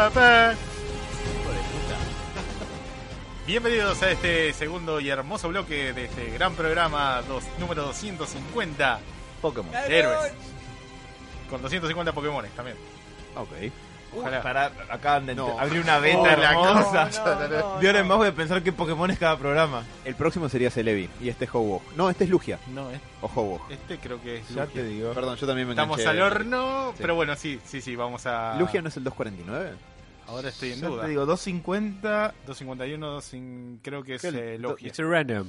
Bienvenidos a este segundo y hermoso bloque de este gran programa dos, número 250 Pokémon. Héroes. Con 250 Pokémones también. Ok. Ojalá. Para acá de No. abrir una beta Oh, hermosa. no, no, de ahora en más voy a pensar qué Pokémon es cada programa. El próximo sería Celebi y este es Howok. No, este es Lugia No, es- o Howok. este creo que es Ya Lugia. te digo. Perdón, yo también me Estamos enganché. al horno, Sí. pero bueno, sí, sí, sí, vamos a... ¿Lugia no es el 249? Ahora estoy en Ya duda. te digo, 250. 251, 25, creo que es eh, Logia. It's a random.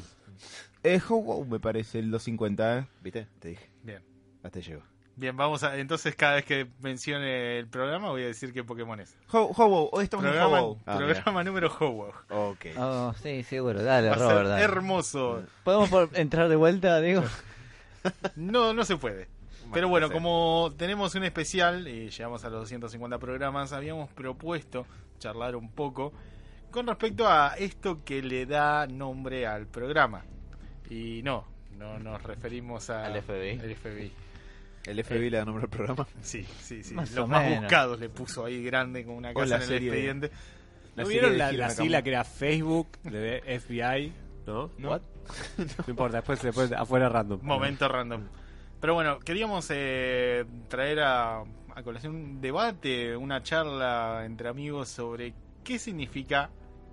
Eh, Howok me parece el 250, ¿eh? ¿Viste? Te dije. Bien. Hasta ahí llego. Bien, vamos a... Entonces cada vez que mencione el programa voy a decir qué Pokémon es. Ho- hoy estamos en Programa, Howok. Ah, programa número Howok. Ok. Oh, sí, seguro. Dale, Va a Robert, ser dale. hermoso. ¿Podemos por- entrar de vuelta, Diego? No, no se puede. Pero bueno, como tenemos un especial y llegamos a los 250 programas, habíamos propuesto charlar un poco con respecto a esto que le da nombre al programa. Y no, no nos referimos a- Al FBI. al FBI. El FBI le da nombre al programa. Sí, sí, sí. Más Los más menos. buscados le puso ahí grande con una casa la en el serie de- expediente. La ¿No vieron de la, la sigla que era Facebook de FBI? ¿No? No. What? no importa, después, después afuera random. Momento random. Pero bueno, queríamos eh, traer a, a colación un debate, una charla entre amigos sobre qué significa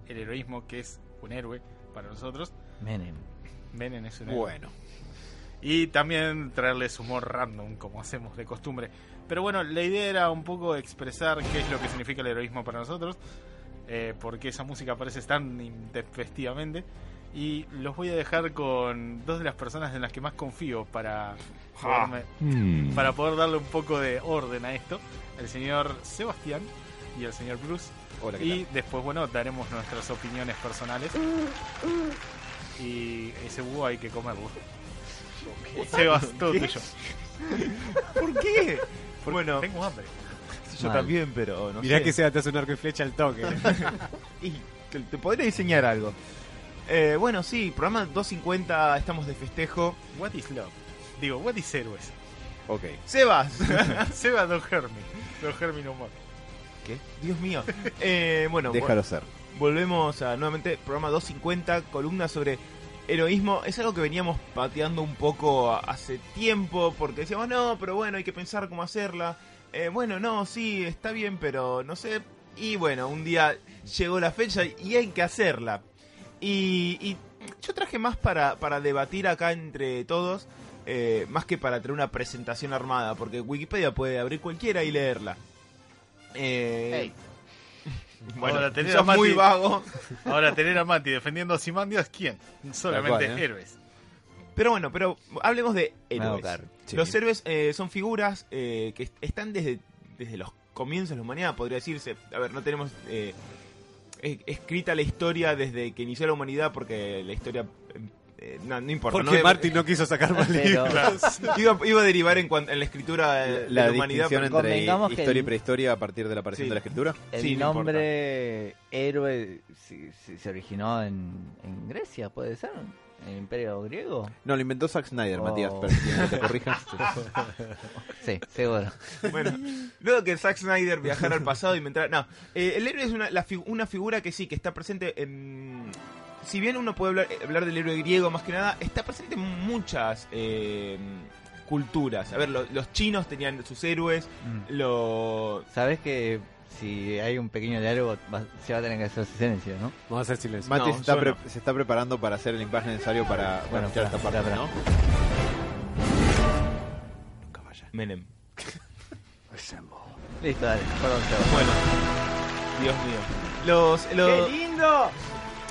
el heroísmo, que es un héroe para nosotros. Menem. Menem es un héroe. Bueno. Y también traerles humor random, como hacemos de costumbre. Pero bueno, la idea era un poco expresar qué es lo que significa el heroísmo para nosotros, eh, porque esa música aparece tan intempestivamente. Y los voy a dejar con dos de las personas en las que más confío para, poderme- para poder darle un poco de orden a esto. El señor Sebastián y el señor Bruce. Hola, ¿qué Y después, bueno, daremos nuestras opiniones personales. Y ese búho hay que comerlo. Sebas, todo tuyo. ¿Por qué? bueno, Tengo hambre. yo Mal. también, pero no Mirá sé. que se te hace un arco y flecha al toque. Y te, te podría diseñar algo. Eh, bueno, sí, programa 250, estamos de festejo. What is love? Digo, what is héroes? Ok. Sebas. Seba Don Hermi. Don Hermi no more. ¿Qué? Dios mío. Eh, bueno, Déjalo ser. vol- volvemos a nuevamente programa 250, columna sobre heroísmo. Es algo que veníamos pateando un poco hace tiempo porque decíamos, no, pero bueno, hay que pensar cómo hacerla. Eh, bueno, no, sí, está bien, pero no sé. Y bueno, un día llegó la fecha y hay que hacerla. Y, y yo traje más para, para debatir acá entre todos, eh, más que para traer una presentación armada, porque Wikipedia puede abrir cualquiera y leerla. Eh, Bueno, Ahora tener a Mati- muy vago. Ahora tener a Mati defendiendo a Simandias, ¿quién? Solamente cual, ¿eh? héroes. Pero bueno, pero hablemos de héroes. Sí. Los héroes eh, son figuras eh, que est- están desde, desde los comienzos de la humanidad, podría decirse. A ver, no tenemos eh, escrita la historia desde que inició la humanidad, porque la historia... eh, no, no importa. Porque no, Martin no quiso sacar más libros. iba, iba a derivar en, cuan- en la escritura de La, la, humanidad. pero- entre convengamos que historia y prehistoria a partir de la aparición Sí. de la escritura. el Sí, no nombre héroe se, se- se originó en, en Grecia, ¿puede ser? ¿En el Imperio Griego? No, lo inventó Zack Snyder, Oh. Matías, permíteme que te corrija. Sí, seguro. Bueno, luego que Zack Snyder viajara al pasado y inventara. No, eh, el héroe es una, la fi- una figura que sí, que está presente en. Si bien uno puede hablar, hablar del héroe griego más que nada, está presente en muchas eh, culturas. A ver, lo- los chinos tenían sus héroes, los. Sabes que si hay un pequeño diálogo va- se va a tener que hacer silencio, ¿no? Vamos a hacer silencio. Mati No, se, está yo pre- no. se está preparando para hacer el impacto necesario para, para Bueno, escuchar esta parte, ¿no? Menem. Listo, dale. Perdón. Bueno. Dios mío. Los, los- lindo!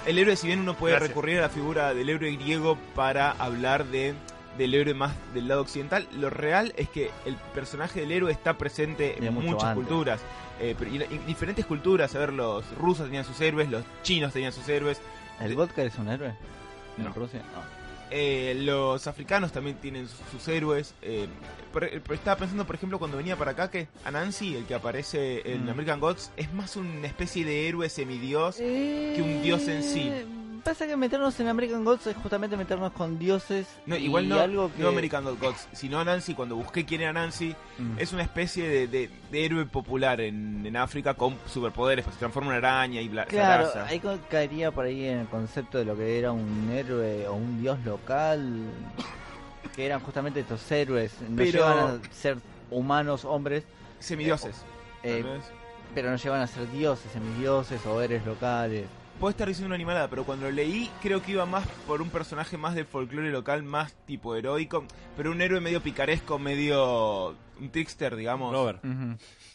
el héroe, si bien uno puede Gracias. recurrir a la figura del héroe griego para hablar de del héroe más del lado occidental, lo real es que el personaje del héroe está presente en mucho muchas antes. culturas. Eh, pero- y, y diferentes culturas, a ver, los rusos tenían sus héroes, los chinos tenían sus héroes, ¿El vodka es un héroe? ¿En No. Rusia? No. Eh, los africanos también tienen sus, sus héroes. eh, pero estaba pensando, por ejemplo, cuando venía para acá, que Anansi, el que aparece en Mm. American Gods, es más una especie de héroe semidios que un dios en sí. Pasa que meternos en American Gods es justamente meternos con dioses. No, y no, algo que... no American Gods, sino Anansi. Cuando busqué quién era Anansi, Mm. es una especie de, de- de héroe popular en, en África con superpoderes, pues se transforma en una araña y bla, Claro, zaraza. ahí caería por ahí en el concepto de lo que era un héroe o un dios local, que eran justamente estos héroes, no Pero- llevan a ser humanos, hombres, Semidioses. eh, pero no llevan a ser dioses, semidioses o héroes locales. Puede estar diciendo una animalada, pero cuando lo leí creo que iba más por un personaje más del folclore local, más tipo heroico, pero un héroe medio picaresco, medio un trickster, digamos. Robert.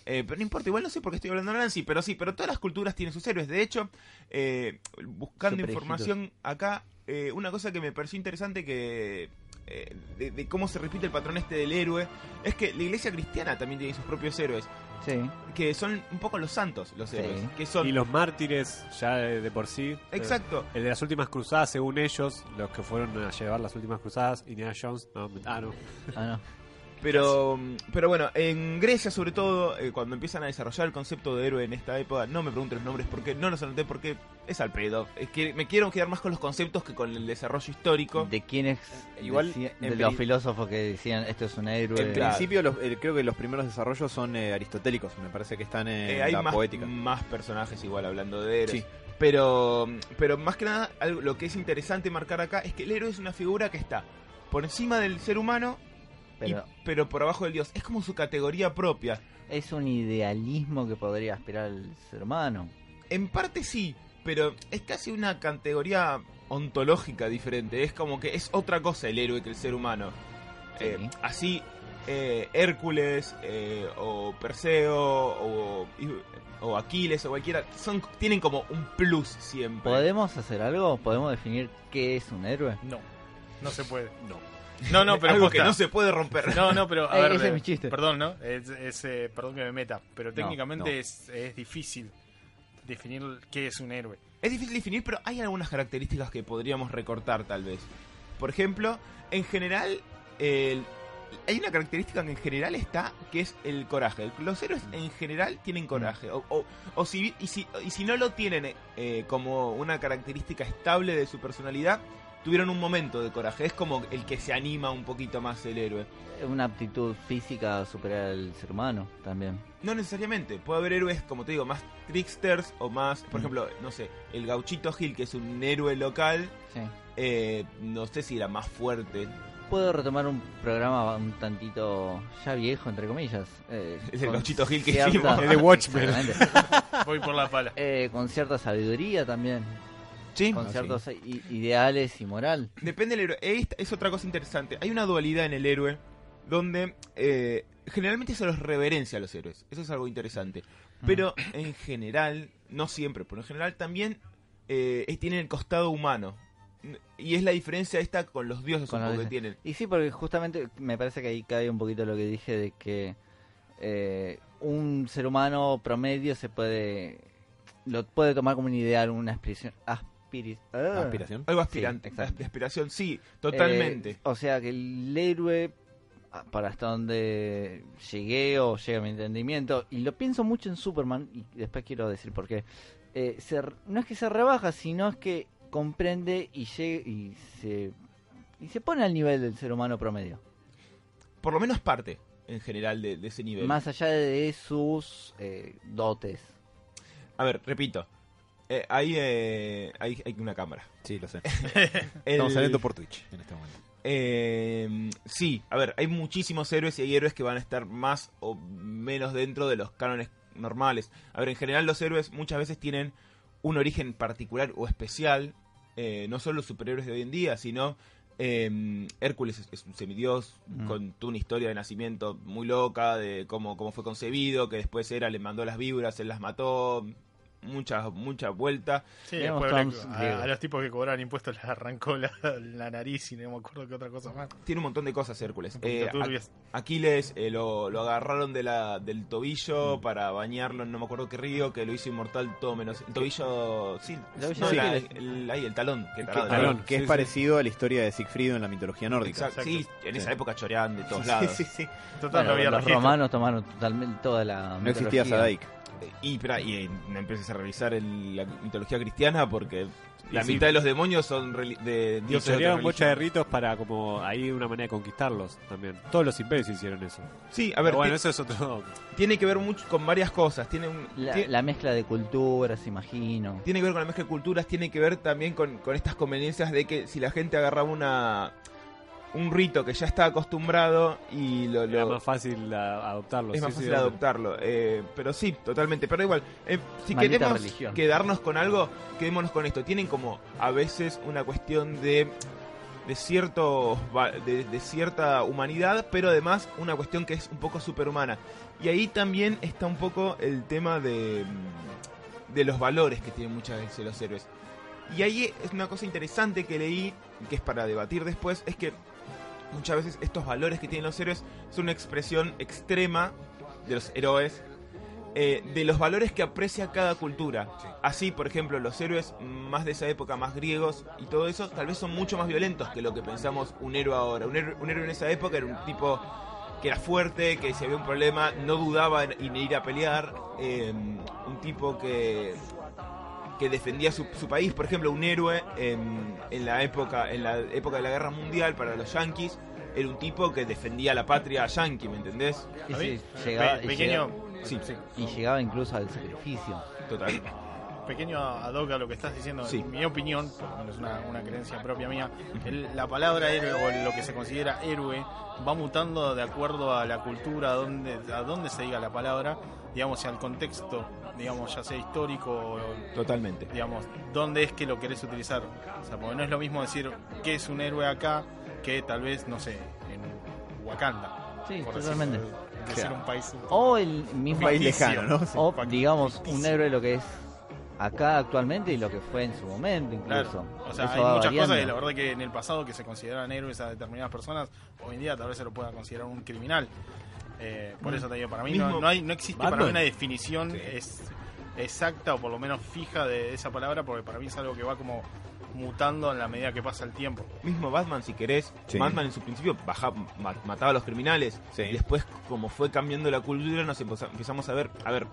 Eh, pero no importa, igual no sé por qué estoy hablando de Nancy, pero sí, pero todas las culturas tienen sus héroes. De hecho, eh, buscando Super información acá, eh, una cosa que me pareció interesante que eh, de, de cómo se repite el patrón este del héroe es que la iglesia cristiana también tiene sus propios héroes, Sí. que son un poco los santos, los Sí. héroes, que son Y los mártires, ya de, de por sí. eh, exacto. El de las últimas cruzadas, según ellos, los que fueron a llevar las últimas cruzadas, Indiana Jones, no, ah, no. Ah, no. Pero, pero bueno, en Grecia sobre todo, eh, cuando empiezan a desarrollar el concepto de héroe en esta época, no me pregunten los nombres porque no los anoté porque es al pedo. Es que me quiero quedar más con los conceptos que con el desarrollo histórico. De quienes, Igual, decía- en de los filósofos que decían esto es un héroe. En principio, los- eh, creo que los primeros desarrollos son eh, aristotélicos. Me parece que están en Eh, hay la más, poética. más personajes igual hablando de héroes. Sí. Pero, pero más que nada, algo, lo que es interesante marcar acá es que el héroe es una figura que está por encima del ser humano, y- Pero pero por abajo del dios. Es como su categoría propia. es un idealismo que podría aspirar el ser humano. En parte sí, pero es casi una categoría ontológica diferente. Es como que es otra cosa el héroe que el ser humano. Sí. Eh, así, eh, Hércules eh, o Perseo o, o Aquiles o cualquiera son, tienen como un plus siempre. ¿Podemos hacer algo? ¿Podemos definir qué es un héroe? No, no se puede. No. No, no, pero Algo posta. que no se puede romper. No, no, pero a ver, ese es eh, mi chiste. Perdón, ¿no? Es, es, eh, perdón que me meta, pero No, técnicamente no. Es, es difícil definir qué es un héroe. Es difícil definir, pero hay algunas características que podríamos recortar tal vez. Por ejemplo, en general, el- hay una característica que en general está, que es el coraje. Los héroes en general tienen coraje. O, o- o si, y, si, y si no lo tienen eh, como una característica estable de su personalidad, tuvieron un momento de coraje. Es como el que se anima un poquito más el héroe. Una aptitud física a superar al ser humano también. No necesariamente. Puede haber héroes, como te digo, más tricksters o más... Por Mm. ejemplo, no sé, el gauchito Gil, que es un héroe local, Sí. eh, no sé si era más fuerte. Puedo retomar un programa un tantito ya viejo, entre comillas. eh, Es el Gauchito Gil que cierta- hicimos. El de Watchmen. Voy por la pala. Eh, con cierta sabiduría también. Sí. Con Ah, ciertos ideales y moral. Depende del héroe. Esta es otra cosa interesante. Hay una dualidad en el héroe donde eh, generalmente se los reverencia a los héroes. Eso es algo interesante. Pero en general, no siempre, pero en general también eh, tienen el costado humano. Y es la diferencia esta con los dioses Con un los poco que tienen. Y sí, porque justamente me parece que ahí cae un poquito lo que dije de que eh, un ser humano promedio se puede lo puede tomar como un ideal, una aspiración, aspiri- ah. Aspiración. Algo aspirante. Sí, exacto. de aspiración, sí, totalmente. Eh, o sea que el héroe, ah, para hasta donde llegué o llega mi entendimiento, y lo pienso mucho en Superman, y después quiero decir por qué, eh, se no es que se rebaja, sino es que comprende y, llega, y, se, y se pone al nivel del ser humano promedio. Por lo menos parte, en general, de, de ese nivel. Más allá de sus eh, dotes. A ver, repito. Eh, hay, eh, hay, hay una cámara. Sí, lo sé. El- Estamos saliendo por Twitch en este momento. Eh, sí, a ver, hay muchísimos héroes y hay héroes que van a estar más o menos dentro de los cánones normales. A ver, en general los héroes muchas veces tienen un origen particular o especial. eh, no solo los superhéroes de hoy en día, sino eh, Hércules es, es un semidios Mm. con una historia de nacimiento muy loca, de cómo, cómo fue concebido, que después era le mandó las víboras, él las mató. Mucha, mucha vuelta. Sí, después a, los tipos que cobraban impuestos les arrancó la, la nariz y no me acuerdo qué otra cosa más. Tiene un montón de cosas Hércules. Eh. A- Aquiles eh, lo, lo agarraron de la, del tobillo para bañarlo en no me acuerdo qué río, que lo hizo inmortal todo menos. El tobillo, sí, El no, la- el, ahí, el talón. Que Que, tarado, talón. que Sí, es sí. parecido a la historia de Sigfrido en la mitología nórdica. Exacto. Sí, en esa Sí. época choreaban de todos Sí, lados. sí, sí. Total, Bueno, no había los registro. romanos tomaron totalmente toda la. No existía mitología. Y, y empieces a revisar el- la mitología cristiana porque la Y sí. mitad de los demonios son de Y dioses otra bocha de ritos para como ahí una manera de conquistarlos también. Todos los imperios hicieron eso. Sí, a ver, Pero bueno, eso es otro. tiene que ver mucho con varias cosas. Tiene, un, La, la mezcla de culturas, imagino. tiene que ver con la mezcla de culturas, tiene que ver también con, con estas conveniencias de que si la gente agarraba una un rito que ya está acostumbrado y lo, Era lo- más fácil a- adoptarlo. es sí, más fácil adoptarlo. Eh, pero sí, totalmente. Pero igual, eh, si Maldita queremos religión. quedarnos con algo, quedémonos con esto. Tienen como a veces una cuestión de de cierto de, de cierta humanidad, pero además una cuestión que es un poco superhumana. Y ahí también está un poco el tema de mm, de los valores que tienen muchas veces los héroes. Y ahí es una cosa interesante que leí, que es para debatir después, es que muchas veces estos valores que tienen los héroes son una expresión extrema de los héroes, eh, de los valores que aprecia cada cultura. Así, por ejemplo, los héroes más de esa época, más griegos y todo eso, tal vez son mucho más violentos que lo que pensamos un héroe ahora. Un héroe, un héroe en esa época era un tipo que era fuerte, que si había un problema no dudaba en, en ir a pelear, eh, un tipo que que defendía su, su país, por ejemplo, un héroe en, en la época en la época de la guerra mundial para los yanquis era un tipo que defendía la patria yankee, ¿me entendés? Y, sí, mí, llegaba, pe- y pequeño, llegaba- Sí, y llegaba incluso al sacrificio. total. pequeño ad hoc a lo que estás diciendo, Sí. en mi opinión, por lo menos una, una creencia propia mía, el- la palabra héroe o lo que se considera héroe va mutando de acuerdo a la cultura, a donde, a donde se diga la palabra, digamos, y al contexto, digamos, ya sea histórico Totalmente. digamos, dónde es que lo querés utilizar. O sea, porque no es lo mismo decir que es un héroe acá que tal vez, no sé, en Wakanda. Sí, totalmente. un país. O el mismo. país lejano, ¿no? Sí. O, digamos, un héroe lo que es acá actualmente y lo que fue en su momento, Claro. incluso. O sea, Eso hay muchas variando. cosas y la verdad que en el pasado que se consideraban héroes a determinadas personas, hoy en día tal vez se lo pueda considerar un criminal. Eh, por eso te digo, para mí no, Mismo- no, hay, no existe para mí una definición es, exacta o por lo menos fija de esa palabra, porque para mí es algo que va como mutando en la medida que pasa el tiempo. Mismo Batman, si querés, Sí. Batman en su principio baja, ma- mataba a los criminales. Sí. Y después, como fue cambiando la cultura, nos empezamos a ver, a ver,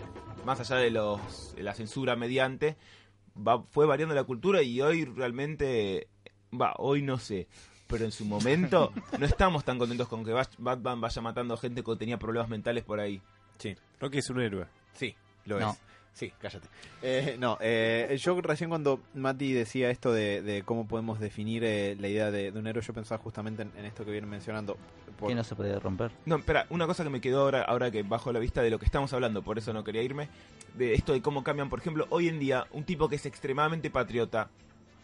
más allá de los de la censura mediante, va, fue variando la cultura y hoy realmente, va, hoy no sé. Pero en su momento no estamos tan contentos con que Batman vaya matando gente que tenía problemas mentales por ahí. Sí, Rocky es un héroe. sí, lo No. es. Sí, cállate. Eh, no, eh, yo recién cuando Mati decía esto de, de cómo podemos definir eh, la idea de, de un héroe, yo pensaba justamente en, en esto que vienen mencionando. Por- Que no se puede romper. No, espera, una cosa que me quedó ahora, ahora que bajo la vista de lo que estamos hablando, por eso no quería irme, de esto de cómo cambian, por ejemplo, hoy en día, un tipo que es extremadamente patriota,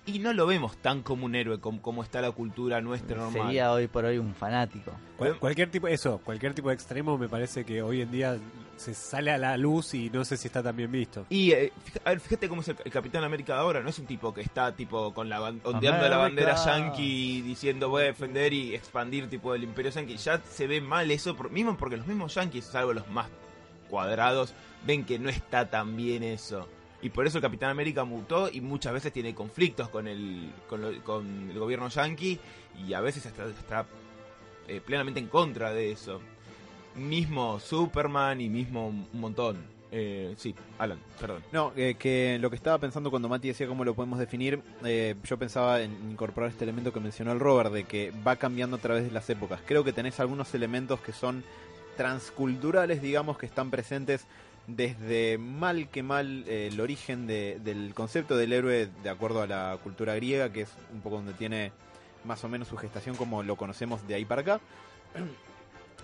y no lo vemos tan como un héroe como, como está la cultura nuestra normal. Sería hoy por hoy un fanático. Cual- cualquier tipo, eso, cualquier tipo de extremo me parece que hoy en día se sale a la luz y no sé si está tan bien visto. Y eh, ver, fíjate cómo es el, el Capitán América de ahora, no es un tipo que está tipo con la ondeando la bandera yankee diciendo voy a defender y expandir tipo el imperio yankee. Ya se ve mal eso, por- mismo porque los mismos yankees, salvo los más cuadrados, ven que no está tan bien eso. Y por eso el Capitán América mutó y muchas veces tiene conflictos con el, con, lo- con el gobierno yankee y a veces está, está eh, plenamente en contra de eso. Mismo Superman y mismo un montón. Eh, sí, Alan, perdón. No, eh, que lo que estaba pensando cuando Mati decía cómo lo podemos definir, eh, yo pensaba en incorporar este elemento que mencionó el Robert, de que va cambiando a través de las épocas. Creo que tenés algunos elementos que son transculturales, digamos, que están presentes desde mal que mal eh, el origen de- del concepto del héroe de acuerdo a la cultura griega, que es un poco donde tiene más o menos su gestación como lo conocemos de ahí para acá.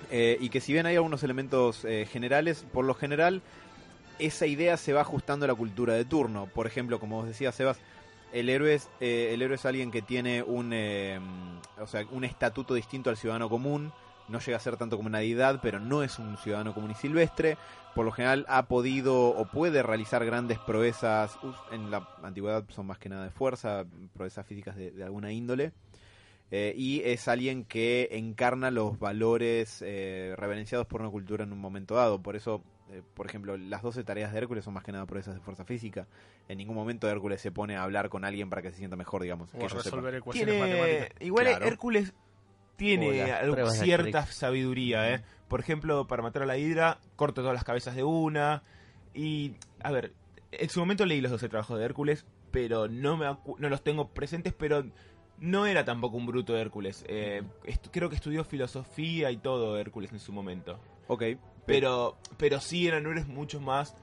Eh, y que si bien hay algunos elementos eh, generales, por lo general esa idea se va ajustando a la cultura de turno. Por ejemplo, como vos decías, Sebas, el héroe es, eh, el héroe es alguien que tiene un, o sea, un estatuto distinto al ciudadano común, no llega a ser tanto como una deidad, pero no es un ciudadano común y silvestre. Por lo general ha podido o puede realizar grandes proezas, en la antigüedad son más que nada de fuerza, proezas físicas de, de alguna índole. Eh, y es alguien que encarna los valores eh, reverenciados por una cultura en un momento dado. Por eso, eh, por ejemplo, las 12 tareas de Hércules son más que nada proezas de fuerza física. En ningún momento Hércules se pone a hablar con alguien para que se sienta mejor, digamos. O que a yo sepa. resolver ecuaciones Tiene, matemáticas. igual Claro. Hércules tiene algo- cierta sabiduría, ¿eh? Por ejemplo, para matar a la hidra, corta todas las cabezas de una. Y, a ver, en su momento leí los 12 trabajos de Hércules, pero no, me no los tengo presentes, pero no era tampoco un bruto Hércules. Eh, creo que estudió filosofía y todo Hércules en su momento. Ok, Pero, pero sí eran héroes mucho más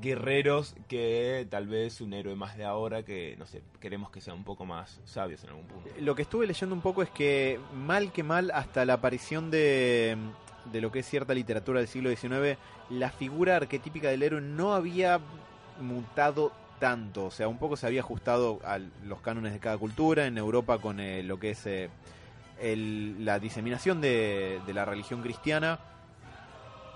guerreros que tal vez un héroe más de ahora que, no sé, queremos que sean un poco más sabios en algún punto. Lo que estuve leyendo un poco es que, mal que mal, hasta la aparición de, de lo que es cierta literatura del siglo XIX, la figura arquetípica del héroe no había mutado tanto. O sea, un poco se había ajustado a los cánones de cada cultura. En Europa, con eh, lo que es eh, el- la diseminación de, de la religión cristiana,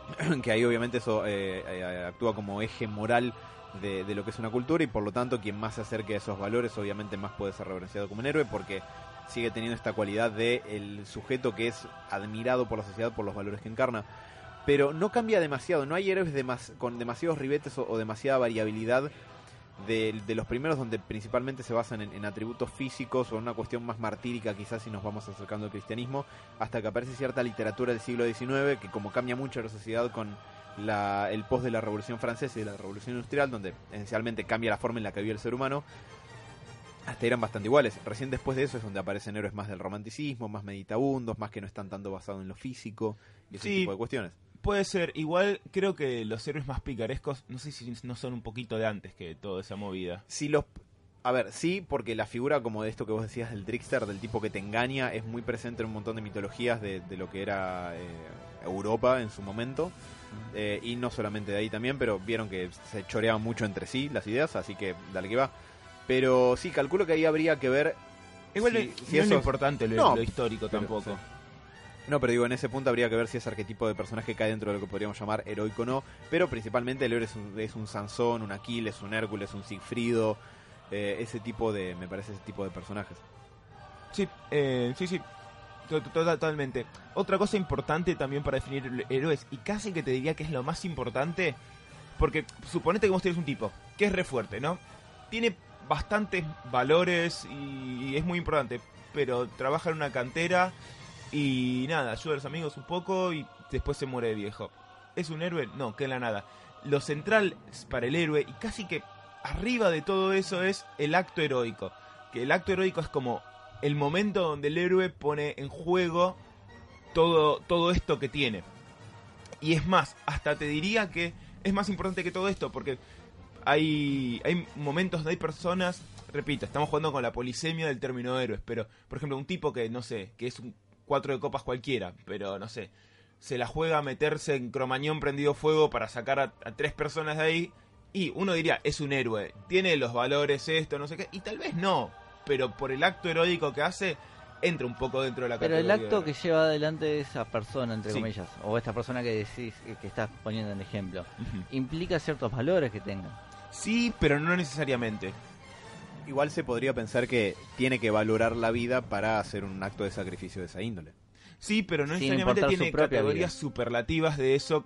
que ahí obviamente eso eh, eh, actúa como eje moral de, lo que es una cultura y por lo tanto quien más se acerque a esos valores obviamente más puede ser reverenciado como un héroe porque sigue teniendo esta cualidad de el sujeto que es admirado por la sociedad por los valores que encarna. Pero no cambia demasiado no hay héroes con demasiados ribetes o demasiada variabilidad de, de los primeros donde principalmente se basan en, en atributos físicos o en una cuestión más martírica quizás si nos vamos acercando al cristianismo hasta que aparece cierta literatura del siglo XIX que como cambia mucho la sociedad con la, el post de la Revolución Francesa y de la Revolución Industrial, donde esencialmente cambia la forma en la que vive el ser humano, hasta eran bastante iguales. Recién después de eso es donde aparecen héroes más del romanticismo, más meditabundos, más que no están tanto basados en lo físico y ese Sí. tipo de cuestiones. Puede ser, igual creo que los héroes más picarescos, no sé si no son un poquito de antes que toda esa movida. Si los... A ver, sí, porque la figura como de esto que vos decías del trickster, del tipo que te engaña, es muy presente en un montón de mitologías de, de lo que era eh, Europa en su momento. Eh, y no solamente de ahí también, pero vieron que se choreaban mucho entre sí las ideas, así que dale que va. Pero sí, calculo que ahí habría que ver... Igual si- no, si no es importante lo, No, lo histórico pero- tampoco. sí. No, pero digo, en ese punto habría que ver si ese arquetipo de personaje cae dentro de lo que podríamos llamar heroico o no. Pero principalmente el héroe es un, es un Sansón, un Aquiles, un Hércules, un Sigfrido. eh, ese tipo de, me parece, ese tipo de personajes. Sí, eh, sí, sí. To- to- Totalmente. Otra cosa importante también para definir héroes, y casi que te diría que es lo más importante, porque suponete que vos tenés un tipo que es re fuerte, ¿no? Tiene bastantes valores y es muy importante, pero trabaja en una cantera y nada, ayuda a los amigos un poco y después se muere de viejo. ¿Es un héroe? No, que la nada. Lo central para el héroe, y casi que arriba de todo eso, es el acto heroico. Que el acto heroico es como el momento donde el héroe pone en juego todo, todo esto que tiene. Y es más, hasta te diría que es más importante que todo esto, porque hay, hay momentos hay personas, repito, estamos jugando con la polisemia del término héroes, pero por ejemplo un tipo que, no sé, que es un cuatro de copas cualquiera, pero no sé, se la juega a meterse en cromañón prendido fuego para sacar a, a tres personas de ahí, y uno diría, es un héroe, tiene los valores esto, no sé qué, y tal vez no, pero por el acto heroico que hace, entra un poco dentro de la Pero el acto que lleva adelante esa persona, entre Sí. comillas, o esta persona que decís que- que estás poniendo en ejemplo, implica ciertos valores que tengan. Sí, pero no necesariamente. Igual se podría pensar que tiene que valorar la vida para hacer un acto de sacrificio de esa índole. Sí, pero no Sin necesariamente importar su tiene propia categorías vida. superlativas de eso.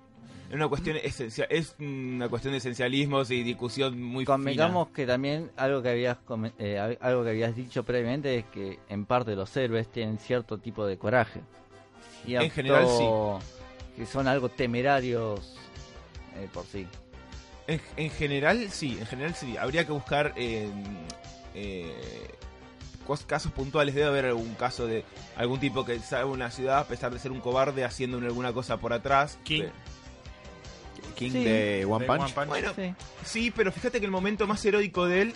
Es una cuestión esencial, es una cuestión de esencialismos y discusión muy fina. Convengamos que también algo que habías eh, algo que habías dicho previamente es que en parte los héroes tienen cierto tipo de coraje. Cierto- general, Que son algo temerarios eh, por sí. En, en general, sí, en general sí. Habría que buscar eh, eh, casos puntuales. Debe haber algún caso de algún tipo que sale a una ciudad a pesar de ser un cobarde haciendo alguna cosa por atrás. King. King Sí. de One De Punch. One Punch. Bueno, Sí. Sí, pero fíjate que el momento más heroico de él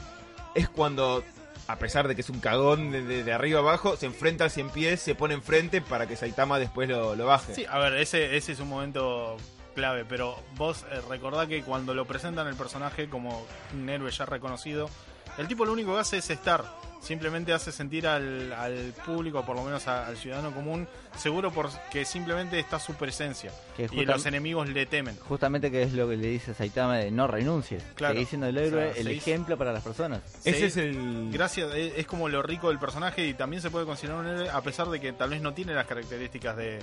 es cuando, a pesar de que es un cagón de, de- de arriba abajo, se enfrenta al cien pies, se pone enfrente para que Saitama después lo, lo baje. Sí, a ver, ese, ese es un momento clave, pero vos eh, recordá que cuando lo presentan el personaje como un héroe ya reconocido, El tipo lo único que hace es estar. Simplemente hace sentir al, al público, por lo menos a- al ciudadano común, seguro porque simplemente está su presencia. Que Y los enemigos le temen. Justamente que es lo que le dice Saitama de no renuncies. Claro. Seguís siendo el O héroe, sea, el ejemplo para las personas. Ese es el... Gracias, es, es como lo rico del personaje y también se puede considerar un héroe a pesar de que tal vez no tiene las características de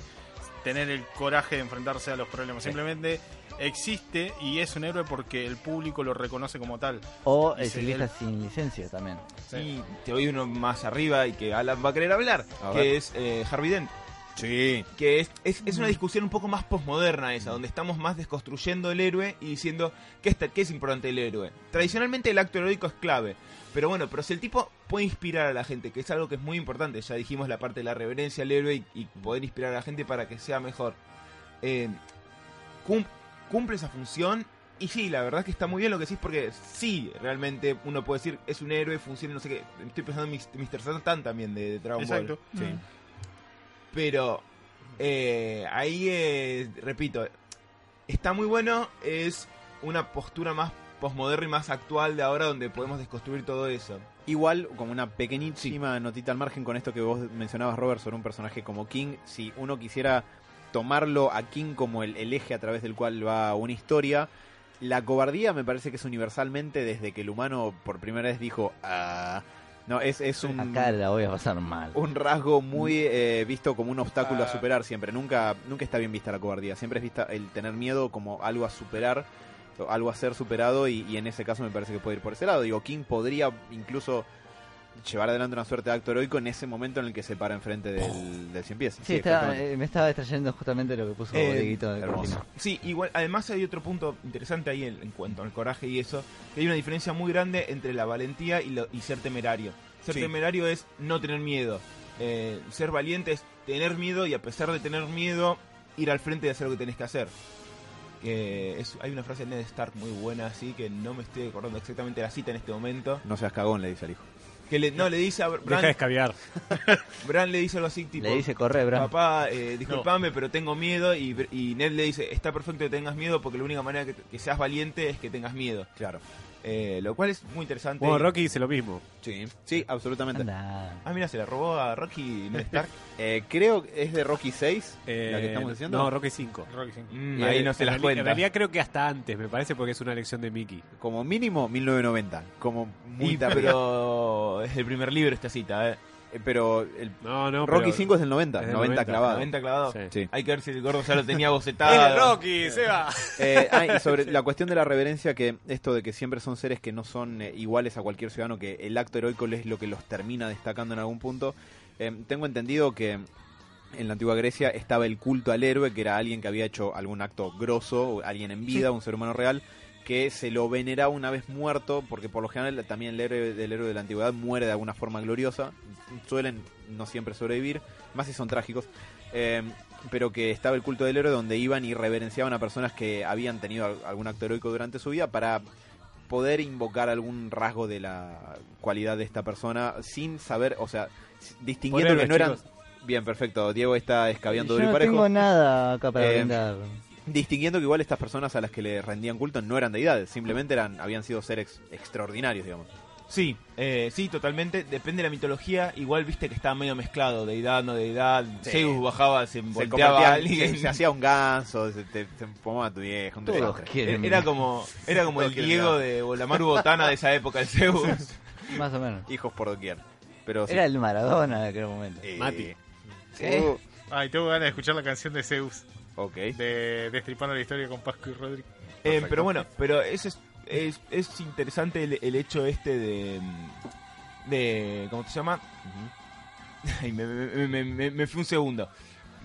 tener el coraje de enfrentarse a los problemas. Simplemente existe y es un héroe porque el público lo reconoce como tal. O Y el ciclista sin licencia también. Y te doy uno más arriba y que Alan va a querer hablar, A que es eh, Harvey Dent. Sí. que es, es, es una discusión un poco más posmoderna esa, donde estamos más desconstruyendo el héroe y diciendo qué, está, qué es importante el héroe. Tradicionalmente el acto heroico es clave, pero bueno, pero si el tipo puede inspirar a la gente, que es algo que es muy importante, ya dijimos la parte de la reverencia al héroe y, y poder inspirar a la gente para que sea mejor, eh, cumple esa función. Y sí, la verdad es que está muy bien lo que decís, porque sí, realmente uno puede decir, es un héroe, funciona, no sé qué. Estoy pensando en Mr. Satan también de, de Dragon Ball. Exacto. Sí. Pero eh, ahí, eh, repito, está muy bueno, es una postura más posmoderna y más actual de ahora donde podemos desconstruir todo eso. Igual, como una pequeñísima notita al margen con esto que vos mencionabas, Robert, sobre un personaje como King, si uno quisiera tomarlo a King como el, el eje a través del cual va una historia, la cobardía me parece que es universalmente desde que el humano por primera vez dijo, ah, no, es, es un... Acá la voy a pasar mal. un rasgo muy eh, visto como un obstáculo a Ah. superar siempre. Nunca, nunca está bien vista la cobardía. Siempre es vista el tener miedo como algo a superar, algo a ser superado, y, y en ese caso me parece que puede ir por ese lado. Digo, King podría incluso llevar adelante una suerte de acto heroico en ese momento en el que se para enfrente del, del cien pies. Sí, eh, me estaba distrayendo justamente lo que puso Eh, Dieguito de hermoso. Sí, igual, además hay otro punto interesante ahí en, en cuanto al coraje y eso, que hay una diferencia muy grande entre la valentía y, lo- y ser temerario. Ser Sí. temerario es no tener miedo. Eh, ser valiente es tener miedo y a pesar de tener miedo, ir al frente y hacer lo que tenés que hacer. Que es, hay una frase de Ned Stark muy buena así, que no me estoy acordando exactamente la cita en este momento. No seas cagón, le dice al hijo. Que le, no, le dice a Deja de Bran, escabiar. Bran le dice algo así tipo... Le dice, corre, Bran. Papá, eh, disculpame, pero tengo miedo. Y, y Ned le dice: Está perfecto que tengas miedo porque la única manera que, que seas valiente es que tengas miedo. Claro. Eh, lo cual es muy interesante. Bueno, Rocky dice lo mismo. Sí, sí, absolutamente. Anda. Ah, mira, se la robó a Rocky Ned Stark. Eh, creo que es de Rocky 6, la que Eh, estamos diciendo. No, Rocky 5. Rocky cinco. Mm, Y ahí no se en, las cuenta. en realidad creo que hasta antes, me parece, porque es una elección de Mickey. Como mínimo 1990. Como muy pero es el primer libro esta cita, ¿eh? Eh, pero el No, no, Rocky pero- 5 es del 90, es del 90, 90, clavado. 90 clavado. Sí. Sí. Hay que ver si el gordo ya lo tenía bocetado. Rocky, Seba! Eh, ah, y sobre la cuestión de la reverencia, que esto de que siempre son seres que no son eh, iguales a cualquier ciudadano, que el acto heroico es lo que los termina destacando en algún punto. Eh, tengo entendido que en la antigua Grecia estaba el culto al héroe, que era alguien que había hecho algún acto grosso, alguien en vida, un ser humano real, que se lo veneraba una vez muerto, porque por lo general también el héroe del héroe de la antigüedad muere de alguna forma gloriosa. Suelen no siempre sobrevivir, más si son trágicos. Eh, pero que estaba el culto del héroe donde iban y reverenciaban a personas que habían tenido al- algún acto heroico durante su vida para poder invocar algún rasgo de la cualidad de esta persona sin saber, o sea, distinguiendo que no eran... Bien, perfecto. Diego está escabeando Yo duro y no parejo. tengo nada acá para Eh, brindar. Distinguiendo que igual estas personas a las que le rendían culto no eran deidades, simplemente eran habían sido seres extraordinarios, digamos. Sí, eh, sí, totalmente. Depende de la mitología. Igual viste que estaba medio mezclado, deidad, no deidad. Sí. Zeus bajaba, se Se, volteaba a alguien. se, se hacía un ganso, se, te, se a tu vieja, un quieren. Era como, era como el Todos Diego de Volamaru Botana de esa época, el Zeus. Más o menos. Hijos por doquier. Pero sí. Era el Maradona de aquel momento. Eh, Mati. ¿Eh? uh, Ay, tengo ganas de escuchar la canción de Zeus, ok. de Destripando la historia con Pascu y Rodri. Eh, pero bueno, pero es, es, es interesante el, el hecho este de, de... ¿Cómo se llama? Ay, me, me, me, me- me fui un segundo.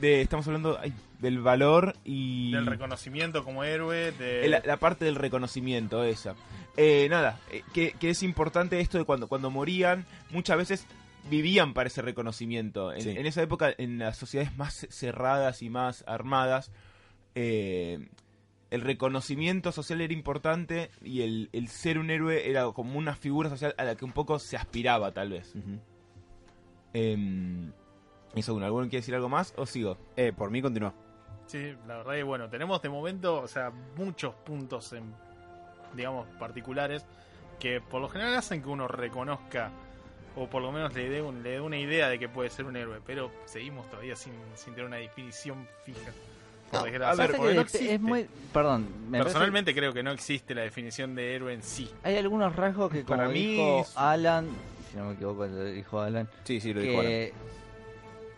De, estamos hablando ay, del valor y... Del reconocimiento como héroe, de... Eh, La, la parte del reconocimiento, esa. Eh, nada, eh, que, que es importante esto de cuando, cuando morían, muchas veces vivían para ese reconocimiento. En, Sí. en esa época, en las sociedades más cerradas y más armadas, eh, el reconocimiento social era importante y el, el ser un héroe era como una figura social a la que un poco se aspiraba, tal vez. Ujú. Eh, eso, uno, ¿alguno quiere decir algo más o sigo? Eh, por mí continúa. Sí, la verdad es bueno, tenemos de momento, o sea, muchos puntos en, digamos, particulares que por lo general hacen que uno reconozca o por lo menos le dé, un- le dé una idea de que puede ser un héroe, pero seguimos todavía sin, sin tener una definición fija. Por No, desgracia. a ver, Pasa porque que no dep- existe. es muy. Perdón, me parece- Personalmente creo que no existe la definición de héroe en sí. hay algunos rasgos que, como Para mí dijo es- Alan, si no me equivoco, lo dijo Alan, Sí, sí, lo dijo Alan.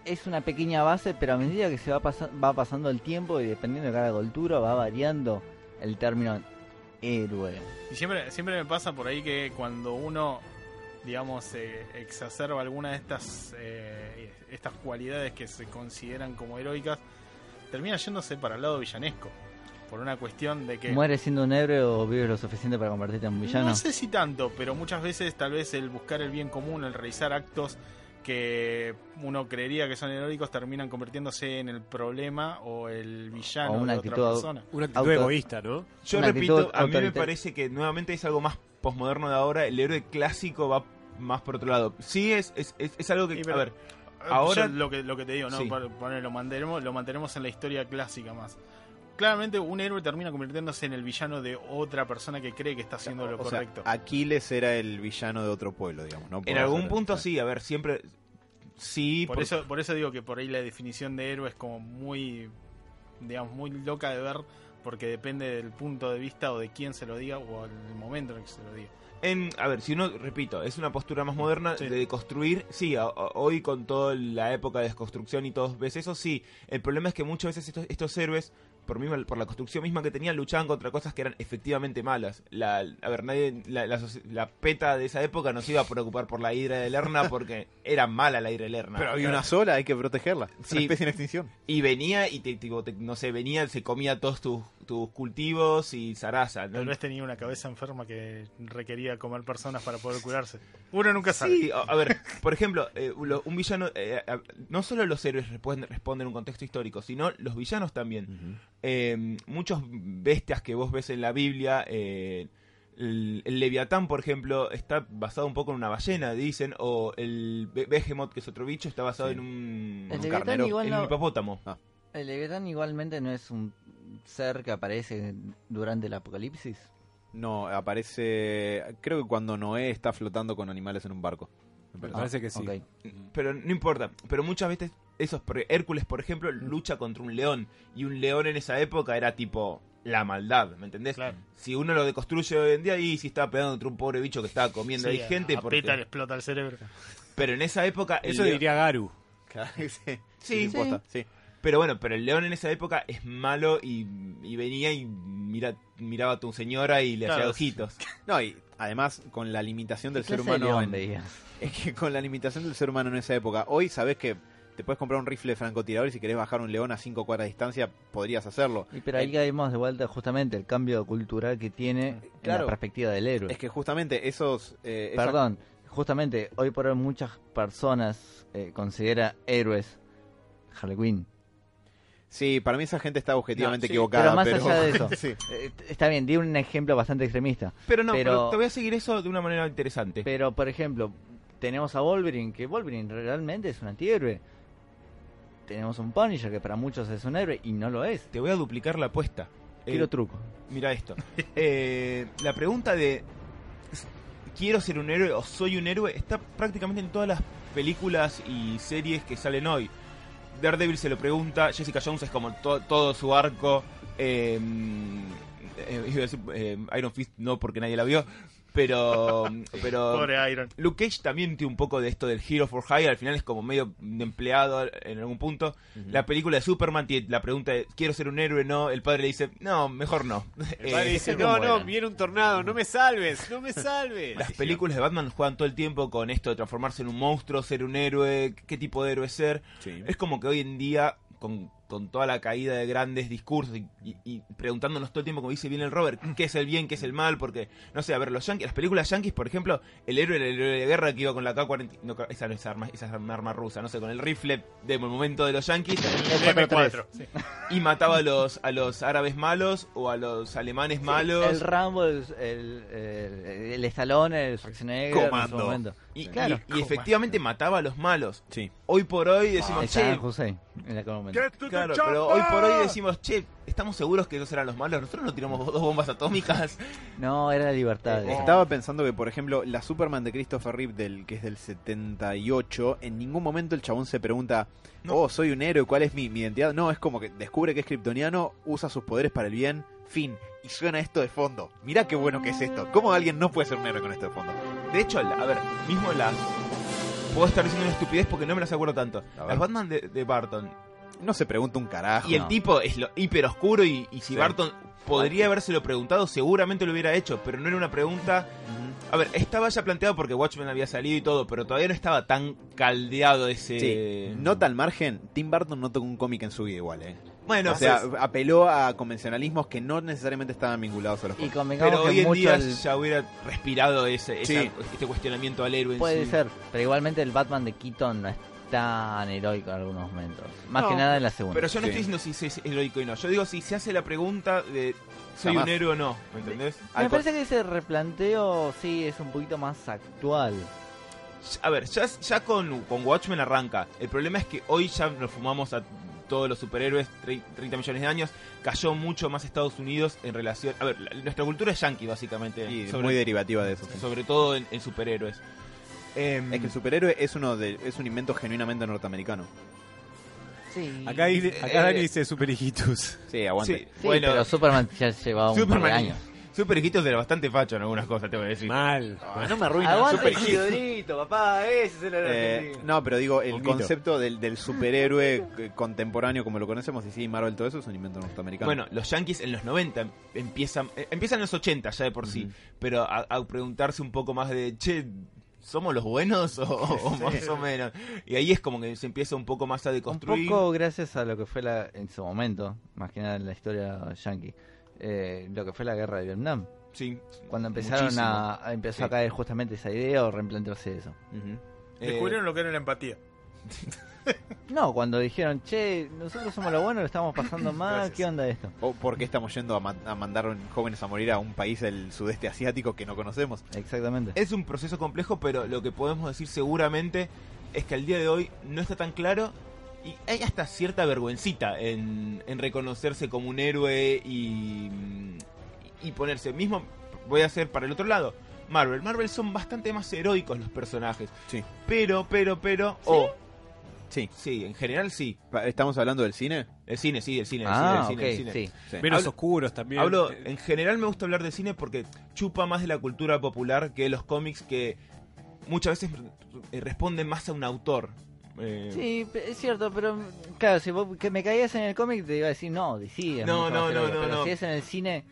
es una pequeña base, pero a medida que se va, pasa- va pasando el tiempo y dependiendo de cada cultura va variando el término héroe. Y siempre, siempre me pasa por ahí que cuando uno, digamos, eh, exacerba alguna de estas, eh, estas cualidades que se consideran como heroicas, termina yéndose para el lado villanesco. Por una cuestión de que... ¿Mueres siendo un héroe o vives lo suficiente para convertirte en un villano? No sé si tanto, pero muchas veces tal vez el buscar el bien común, el realizar actos que uno creería que son heroicos terminan convirtiéndose en el problema o el villano O una de otra actitud- persona. Una actitud Auto- egoísta, ¿no? Yo repito, a mí me parece que nuevamente es algo más posmoderno de ahora. El héroe clásico va más por otro lado. Sí, es, es, es, es algo que. Y A ver, Yo ahora. lo que lo que te digo, no, Sí. Pon- poner, lo mantenemos, lo mantenemos en la historia clásica más. Claramente un héroe termina convirtiéndose en el villano de otra persona que cree que está haciendo lo O sea, correcto. Aquiles era el villano de otro pueblo, digamos. ¿no? En algún punto sí, a ver, siempre. Sí, por por- eso por eso digo que por ahí la definición de héroe es como muy digamos muy loca de ver porque depende del punto de vista o de quién se lo diga o el momento en el que se lo diga. En, a ver, si uno, repito, es una postura más moderna Sí. de construir, sí, a- a- hoy con toda la época de desconstrucción y todo, ves eso, sí. El problema es que muchas veces estos, estos héroes, por, misma, por la construcción misma que tenían, luchaban contra cosas que eran efectivamente malas. La, a ver, nadie, la, la, soci- la peta de esa época no se iba a preocupar por la hidra de Lerna porque era mala la hidra de Lerna. Pero había una sola, hay que protegerla. Sí. una especie en extinción. Y venía y, te, tipo, te- no sé, venía, se comía todos tus, tus cultivos y zaraza. ¿no? Tal vez tenía una cabeza enferma que requería comer personas para poder curarse. Uno nunca sabe. Sí, a, a ver, por ejemplo, eh, lo- un villano, eh, a- no solo los héroes responden, responden en un contexto histórico, sino los villanos también. Eh, muchos bestias que vos ves en la Biblia, eh, el, el Leviatán, por ejemplo, está basado un poco en una ballena, dicen, o el Be- Behemoth, que es otro bicho, está basado Sí. en un, El un Leviatán carnero, igual en no- un hipopótamo. ¿El Leviatán igualmente no es un ser que aparece durante el apocalipsis? No, aparece. Creo que cuando Noé está flotando con animales en un barco. Me parece. parece que sí. Pero no importa, pero muchas veces esos por- Hércules, por ejemplo, lucha contra un león y un león en esa época era tipo la maldad, ¿me entendés? Claro. Si uno lo deconstruye hoy en día y si estaba pegando contra un pobre bicho que estaba comiendo Sí, ahí gente, porque- le explota el cerebro. pero en esa época el Eso león- diría Garu. sí. Sí, sí. Pero bueno, pero el león en esa época es malo y, y venía y mira, miraba a tu señora y le hacía ojitos. No, y además con la limitación del ¿Qué ser humano. en-? Es que con la limitación del ser humano en esa época, hoy sabes que te puedes comprar un rifle de francotirador y si querés bajar un león a 5 cuadras de distancia, podrías hacerlo. Y pero ahí caemos de vuelta justamente el cambio cultural que tiene en la perspectiva del héroe. Es que justamente esos. eh, esa- Perdón, justamente hoy por hoy muchas personas eh, considera héroes Harley Quinn. Sí, para mí esa gente está objetivamente No, sí, equivocada. pero más allá de eso. sí. Eh, está bien, di un ejemplo bastante extremista. Pero no, Pero- pero te voy a seguir eso de una manera interesante. Pero, por ejemplo, tenemos a Wolverine, que Wolverine realmente es un antihéroe. Tenemos un Punisher, que para muchos es un héroe y no lo es. Te voy a duplicar la apuesta. Quiero Eh, truco. Mira esto. Eh, la pregunta de ¿quiero ser un héroe o soy un héroe? está prácticamente en todas las películas y series que salen hoy. Daredevil se lo pregunta, Jessica Jones es como to- todo su arco. eh, eh, eh, Iron Fist no porque nadie la vio, pero pero Pobre Iron. Luke Cage también tiene un poco de esto del Hero for Hire, al final es como medio de empleado en algún punto. La película de Superman tiene la pregunta de ¿quiero ser un héroe? No, el padre le dice, no, mejor no. El padre Eh, dice, no, no, mueran". viene un tornado, no me salves, no me salves. las películas de Batman juegan todo el tiempo con esto de transformarse en un monstruo, ser un héroe, qué tipo de héroe ser. Sí. Es como que hoy en día, con, con toda la caída de grandes discursos y, y- y preguntándonos todo el tiempo, como dice bien el Robert, qué es el bien, qué es el mal, porque, no sé, a ver, los yankees, las películas yankees, por ejemplo, el héroe era el héroe de guerra que iba con la K-40, no, esa no es arma, esa es arma, arma rusa, no sé, con el rifle de momento de los yankees El M4. sí. y mataba a los, a los árabes malos o a los alemanes malos. El Rambo, el, el, el, el Stallone, el Schwarzenegger en su Comando. momento. Y, Claro. y- y efectivamente mataba a los malos. Sí. Hoy por hoy decimos, en aquel Claro, pero hoy por hoy decimos, che, ¿estamos seguros que esos eran los malos? Nosotros no tiramos dos bombas atómicas. No, era la libertad. Eh, Estaba pensando que, por ejemplo, la Superman de Christopher Reeve, del, que es del 78, en ningún momento el chabón se pregunta, No. oh, soy un héroe, ¿cuál es mi, mi identidad? No, es como que descubre que es kryptoniano, usa sus poderes para el bien, fin. Y suena esto de fondo. Mirá qué bueno que es esto. ¿Cómo alguien no puede ser un héroe con esto de fondo? De hecho, la- a ver, mismo las... Puedo estar diciendo una estupidez porque no me las acuerdo tanto. Las Batman de, de Barton. No se pregunta un carajo. Y el no. tipo es lo hiper oscuro y, y si Sí. Barton podría habérselo preguntado, seguramente lo hubiera hecho, pero no era una pregunta... A ver, estaba ya planteado porque Watchmen había salido y todo, pero todavía no estaba tan caldeado ese... Sí, nota al margen, Tim Burton no tocó un cómic en su vida igual, ¿eh? Bueno, o sea, pues, apeló a convencionalismos que no necesariamente estaban vinculados a los Y pero que hoy en mucho día el- ya hubiera respirado ese, esa- este cuestionamiento al héroe en Puede sí. ser, pero igualmente el Batman de Keaton no es tan heroico en algunos momentos. Más No, que nada en la segunda. Pero yo no Sí. estoy diciendo si es heroico y no. Yo digo si se hace la pregunta de soy Jamás. un héroe o no, ¿me entendés? Me Al parece que ese replanteo sí es un poquito más actual. A ver, ya, ya con, con Watchmen arranca. El problema es que hoy ya nos fumamos a todos los superhéroes, tre- 30 millones de años. Cayó mucho más Estados Unidos en relación... A ver, la- nuestra cultura es yankee, básicamente. Sobre, muy derivativa de eso. sí. sobre todo en, en superhéroes. Em, Es que el superhéroe es uno de, es un invento genuinamente norteamericano. Sí. Acá, dice- acá Eh, Dani dice Super Hijitus. Sí, aguante. sí, Sí, bueno, pero Superman ya llevaba un par de Superman años. Super Hijitos era bastante facho en algunas cosas, te voy a decir. Mal. Ah, no me arruines. Aguante papá, ese es el Eh, no, pero digo, el concepto del, del superhéroe contemporáneo como lo conocemos, y sí, Marvel, todo eso es un invento norteamericano. Bueno, los Yankees en los 90 empiezan, eh, empiezan en los 80 ya de por sí, pero a, a preguntarse un poco más de, che, ¿somos los buenos o, o más o menos? Y ahí es como que se empieza un poco más a Un deconstruir. poco gracias a lo que fue la, en su momento, más que nada en la historia yankee, eh, lo que fue la guerra de Vietnam. Sí, Cuando empezaron Muchísimo. a, a empezó a caer justamente esa idea o replantearse eso. Eh, Descubrieron lo que era la empatía. No, cuando dijeron, che, nosotros somos lo bueno, lo estamos pasando mal, Gracias. ¿qué onda esto? ¿O por qué estamos yendo a, ma- a mandar jóvenes a morir a un país del sudeste asiático que no conocemos? Exactamente. es un proceso complejo, pero lo que podemos decir seguramente es que al día de hoy no está tan claro y hay hasta cierta vergüencita en, en reconocerse como un héroe y, y ponerse mismo. Voy a hacer para el otro lado. Marvel. Marvel son bastante más heroicos los personajes. Sí. Pero, pero, pero. Oh, Sí. sí, en general sí. ¿Estamos hablando del cine? El cine, sí, el cine, el ah, cine, el cine, el cine. sí. Menos Hablo- oscuros también. Hablo, Eh, en general me gusta hablar de cine porque chupa más de la cultura popular que los cómics que muchas veces eh, responden más a un autor. Eh, Sí, es cierto, pero claro, si vos que me caías en el cómic te iba a decir, no, es No, no, no, heroico", no, pero no. si es en el cine...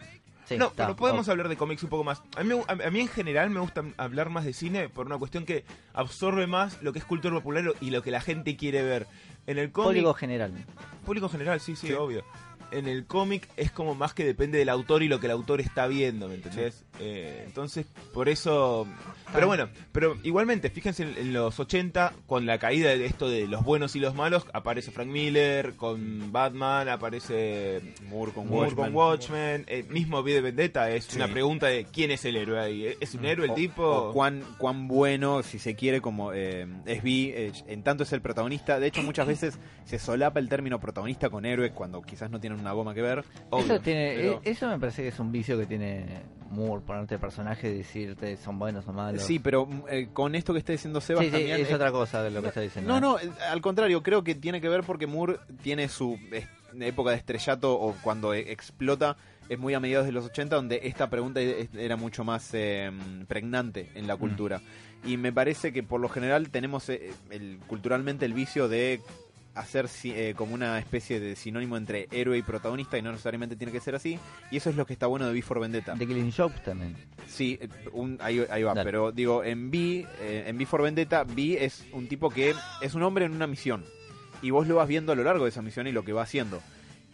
Sí, no, está, pero podemos hablar de cómics un poco más. A mí, me- a mí en general me gusta hablar más de cine por una cuestión que absorbe más lo que es cultura popular y lo que la gente quiere ver. En el cómic... Código general. Público general, sí, sí, Sí. obvio. En el cómic es como más que depende del autor y lo que el autor está viendo, ¿me entendés? Eh, entonces, por eso... Pero bueno, pero igualmente, fíjense en, en los 80, con la caída de esto de los buenos y los malos, aparece Frank Miller, con Batman, aparece Moore con Moore Watchmen. con Watchmen, el mismo V de Vendetta, es Sí. una pregunta de quién es el héroe ahí. ¿Es un héroe el O- tipo? o cuán, cuán bueno, si se quiere, como eh, es Vi, eh, en tanto es el protagonista. De hecho, muchas veces se solapa el término protagonista con héroe cuando quizás no tienen una goma que ver. Obvio, eso, tiene, pero- eh, eso me parece que es un vicio que tiene Moore, ponerte personajes y decirte son buenos o malos. Sí, pero mm, eh, con esto que está diciendo Sebas Sí, sí, también... es eh, otra cosa de lo que está diciendo. No, no, al contrario, creo que tiene que ver porque Moore tiene su época de estrellato o cuando eh, explota es muy a mediados de los 80 donde esta pregunta e- era mucho más eh, pregnante en la cultura. Y me parece que por lo general tenemos eh, el, culturalmente el vicio de hacer eh, como una especie de sinónimo entre héroe y protagonista y no necesariamente tiene que ser así. Y eso es lo que está bueno de V for Vendetta. De Killing Joke también. Sí, eh, un- ahí, ahí va, Dale. pero digo, en V, eh, en V for Vendetta, V es un tipo que es un hombre en una misión. Y vos lo vas viendo a lo largo de esa misión y lo que va haciendo.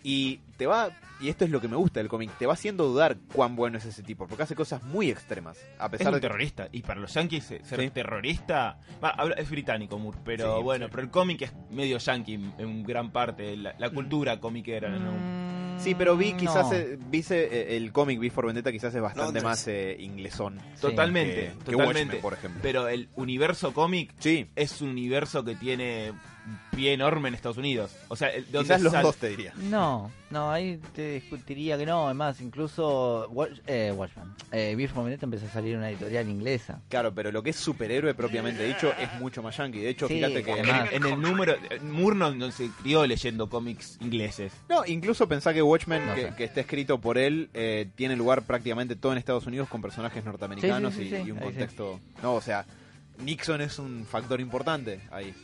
Y te va, y esto es lo que me gusta del cómic, te va haciendo dudar cuán bueno es ese tipo, porque hace cosas muy extremas. A Es un de que terrorista. Y para los yankees eh, ser Sí. terrorista. es británico, Moore, pero Sí, bueno, sí. pero el cómic es medio yankee en- gran parte. La, la cultura comiquera. ¿no? Mm, Sí, pero vi quizás no. eh, vi se- eh, el cómic V for Vendetta quizás es bastante Londres. más eh, inglesón. Totalmente, que, que totalmente. Watchmen, por ejemplo. Pero el universo cómic Sí, es un universo que tiene pie enorme en Estados Unidos. O sea, el- de donde Quizás los sal- dos te diría. No, no, ahí te discutiría que no. Además, incluso Watch, eh, Watchman, eh, Vendetta empezó a salir en una editorial inglesa. Claro, pero lo que es superhéroe propiamente dicho es mucho más yankee. De hecho, Sí, fíjate que... En además- el, en el número, Moore no, se crió leyendo cómics ingleses. No, incluso pensá que Watchmen, No que, sé. que está escrito por él, eh, tiene lugar prácticamente todo en Estados Unidos con personajes norteamericanos Sí, sí, sí, y, sí, y un contexto... No, o sea, Nixon es un factor importante ahí.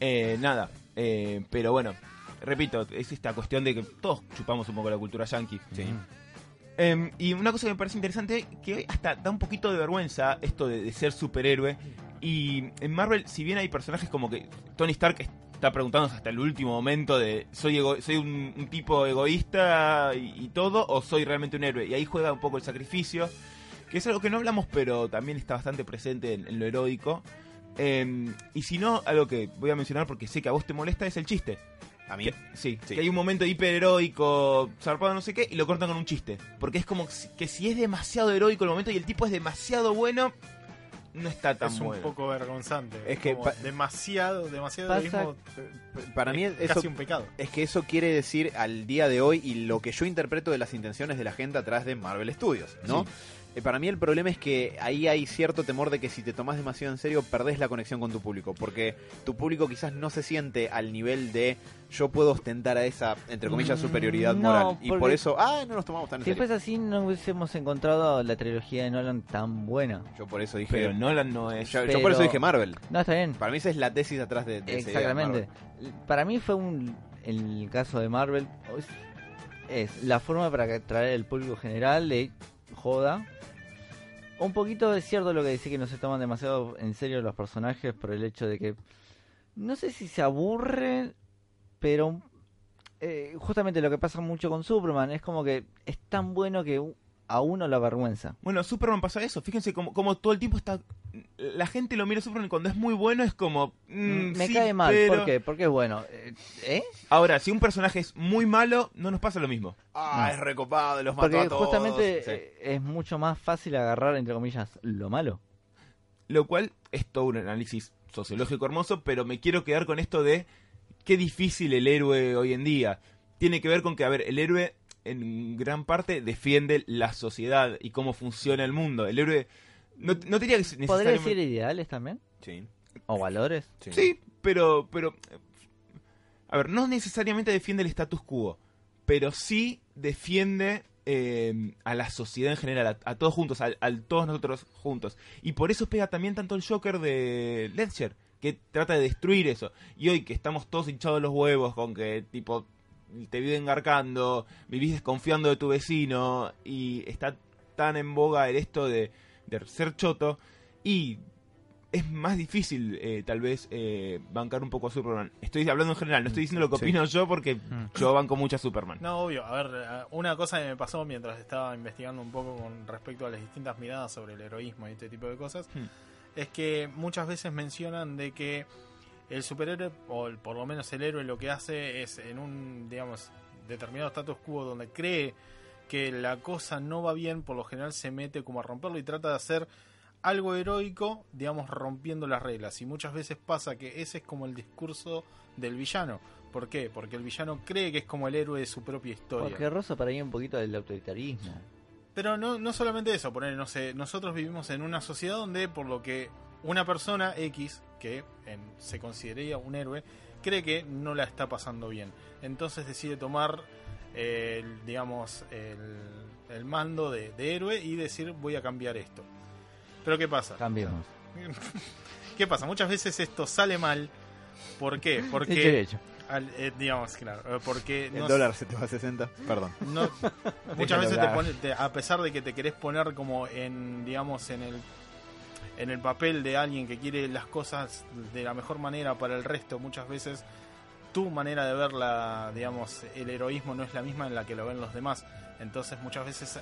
Eh, nada, eh, pero bueno, repito, es esta cuestión de que todos chupamos un poco la cultura yankee. Sí. Em, y una cosa que me parece interesante, que hoy hasta da un poquito de vergüenza esto de, de ser superhéroe. Y en Marvel, si bien hay personajes como que Tony Stark está preguntándose hasta el último momento de soy ego- soy un, un tipo egoísta y, y todo, o soy realmente un héroe. Y ahí juega un poco el sacrificio, que es algo que no hablamos, pero también está bastante presente en, en lo heroico. Em, y si no, algo que voy a mencionar porque sé que a vos te molesta es el chiste. A mí... Que- sí, Sí. que hay un momento hiper heroico, zarpado no sé qué, y lo cortan con un chiste. Porque es como que si es demasiado heroico el momento y el tipo es demasiado bueno, no está tan es un bueno. poco vergonzante. Es que demasiado, demasiado Pasa- egoísmo, Para mí es eso... casi un pecado. Es que eso quiere decir al día de hoy y lo que yo interpreto de las intenciones de la gente atrás de Marvel Studios, ¿no? Sí. Eh, para mí el problema es que ahí hay cierto temor de que si te tomas demasiado en serio perdés la conexión con tu público, porque tu público quizás no se siente al nivel de yo puedo ostentar a esa, entre comillas, Mm, superioridad no, moral. Y por eso, ah, no nos tomamos tan en Si serio. fuese así, no hubiésemos encontrado la trilogía de Nolan tan buena. Yo por eso dije... Pero Nolan no es. yo, por eso dije Marvel. No, está bien. Para mí esa es la tesis atrás de, de esa idea de Exactamente. Para mí fue un. En el caso de Marvel, es, es la forma para atraer al público general de joda. Un poquito es cierto lo que dice que no se toman demasiado en serio los personajes por el hecho de que. No sé si se aburren, pero. eh, justamente lo que pasa mucho con Superman es como que es tan bueno que a uno la vergüenza. Bueno, Superman pasa eso. Fíjense como, como todo el tiempo está. La gente lo mira y cuando es muy bueno es como. mm, Me sí, cae mal, pero- ¿por qué? Porque es bueno. Eh, ¿Eh? Ahora, si un personaje es muy malo, no nos pasa lo mismo. Ah, No. es recopado, los mató Porque a todos. justamente Sí. es mucho más fácil agarrar, entre comillas, lo malo. Lo cual es todo un análisis sociológico hermoso, pero me quiero quedar con esto de qué difícil el héroe hoy en día. Tiene que ver con que, a ver, el héroe en gran parte defiende la sociedad y cómo funciona el mundo. El héroe no, no diría que ¿Podría decir ideales también? Sí, ¿O valores? sí. Sí, pero, pero... A ver, no necesariamente defiende el status quo, pero sí defiende eh, a la sociedad en general, a, a todos juntos, a, a todos nosotros juntos. Y por eso pega también tanto el Joker de Ledger, que trata de destruir eso. Y hoy que estamos todos hinchados los huevos con que, tipo, te viven engarcando, vivís desconfiando de tu vecino, y está tan en boga el esto de, de ser choto, y es más difícil eh, tal vez eh, bancar un poco a Superman. Estoy hablando en general, no estoy diciendo lo que Sí. opino yo porque yo banco mucho a Superman. No, obvio. A ver, eh, una cosa que me pasó mientras estaba investigando un poco con respecto a las distintas miradas sobre el heroísmo y este tipo de cosas, Hmm. es que muchas veces mencionan de que el superhéroe, o el- por lo menos el héroe, lo que hace es en un, digamos, determinado status quo donde cree que la cosa no va bien, por lo general se mete como a romperlo y trata de hacer algo heroico, digamos, rompiendo las reglas. Y muchas veces pasa que ese es como el discurso del villano. ¿Por qué? Porque el villano cree que es como el héroe de su propia historia. Porque rosa para ahí un poquito del autoritarismo. Pero no, no solamente eso, poner, no sé, nosotros vivimos en una sociedad donde por lo que una persona X, que en- se consideraría un héroe, cree que no la está pasando bien. Entonces decide tomar, el, digamos, el, el mando de, de héroe y decir voy a cambiar esto. Pero ¿qué pasa? Cambiemos. ¿Qué pasa? Muchas veces esto sale mal. ¿Por qué? Porque, hecho. al- eh, digamos, claro, eh, porque El no- dólar se te va a 60, perdón. no, muchas veces te pone, te- a pesar de que te querés poner como en, digamos, en el en el papel de alguien que quiere las cosas de la mejor manera para el resto, muchas veces tu manera de ver la, digamos, el heroísmo no es la misma en la que lo ven los demás. Entonces, muchas veces,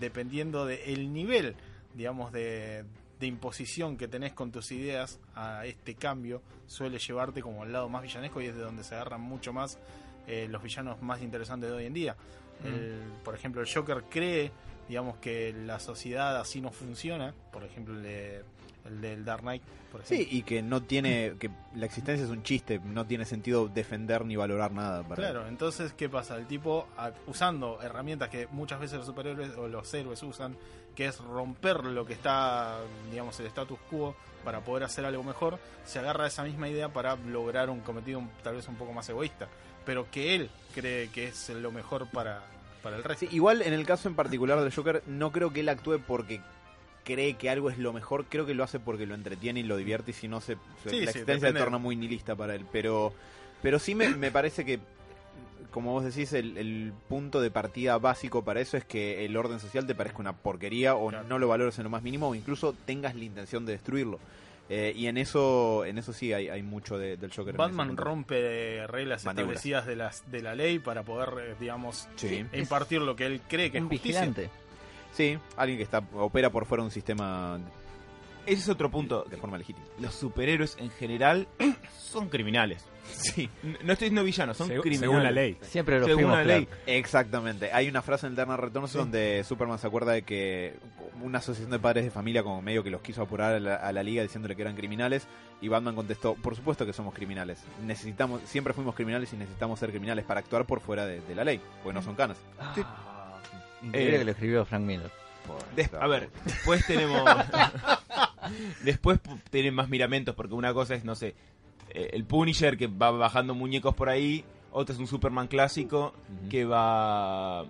dependiendo del nivel, digamos, de, de imposición que tenés con tus ideas a este cambio, suele llevarte como al lado más villanesco y es de donde se agarran mucho más eh, los villanos más interesantes de hoy en día. El- por ejemplo, el Joker cree, digamos, que la sociedad así no funciona. Por ejemplo, el de, el del Dark Knight, por ejemplo. Sí, y que no tiene, que la existencia es un chiste, no tiene sentido defender ni valorar nada. Para Claro, entonces, ¿qué pasa? El tipo, usando herramientas que muchas veces los superhéroes o los héroes usan, que es romper lo que está, digamos, el status quo para poder hacer algo mejor, se agarra a esa misma idea para lograr un cometido tal vez un poco más egoísta, pero que él cree que es lo mejor para, para el resto. Sí, igual en el caso en particular del Joker, no creo que él actúe porque cree que algo es lo mejor, creo que lo hace porque lo entretiene y lo divierte y si no se, se- Sí, la sí, existencia se torna muy nihilista para él, pero pero sí me, me parece que como vos decís, el, el punto de partida básico para eso es que el orden social te parezca una porquería o Claro. no lo valores en lo más mínimo o incluso tengas la intención de destruirlo. Eh, y en eso en eso sí hay, hay mucho de- del Joker. Batman rompe reglas Mandíbulas. establecidas de, las, de la ley para poder, eh, digamos, Sí. impartir lo que él cree que es un justicia. vigilante. Sí, alguien que está opera por fuera de un sistema Ese es otro punto. de forma legítima. Los superhéroes en general son criminales. Sí, No estoy diciendo villanos, son Segu- criminales. según la ley. Siempre lo Según fuimos, la ley. Clark. exactamente. Hay una frase en el Dark Returns Sí. donde Superman se acuerda de que una asociación de padres de familia como medio que los quiso apurar a la, a la liga diciéndole que eran criminales y Batman contestó, por supuesto que somos criminales. Necesitamos, siempre fuimos criminales y necesitamos ser criminales para actuar por fuera de, de la ley, porque no son canas. Increíble Eh, que lo escribió Frank Miller. Des- a ver, después tenemos. después pu- tienen más miramentos, porque una cosa es, no sé, eh, el Punisher que va bajando muñecos por ahí, otra es un Superman clásico que va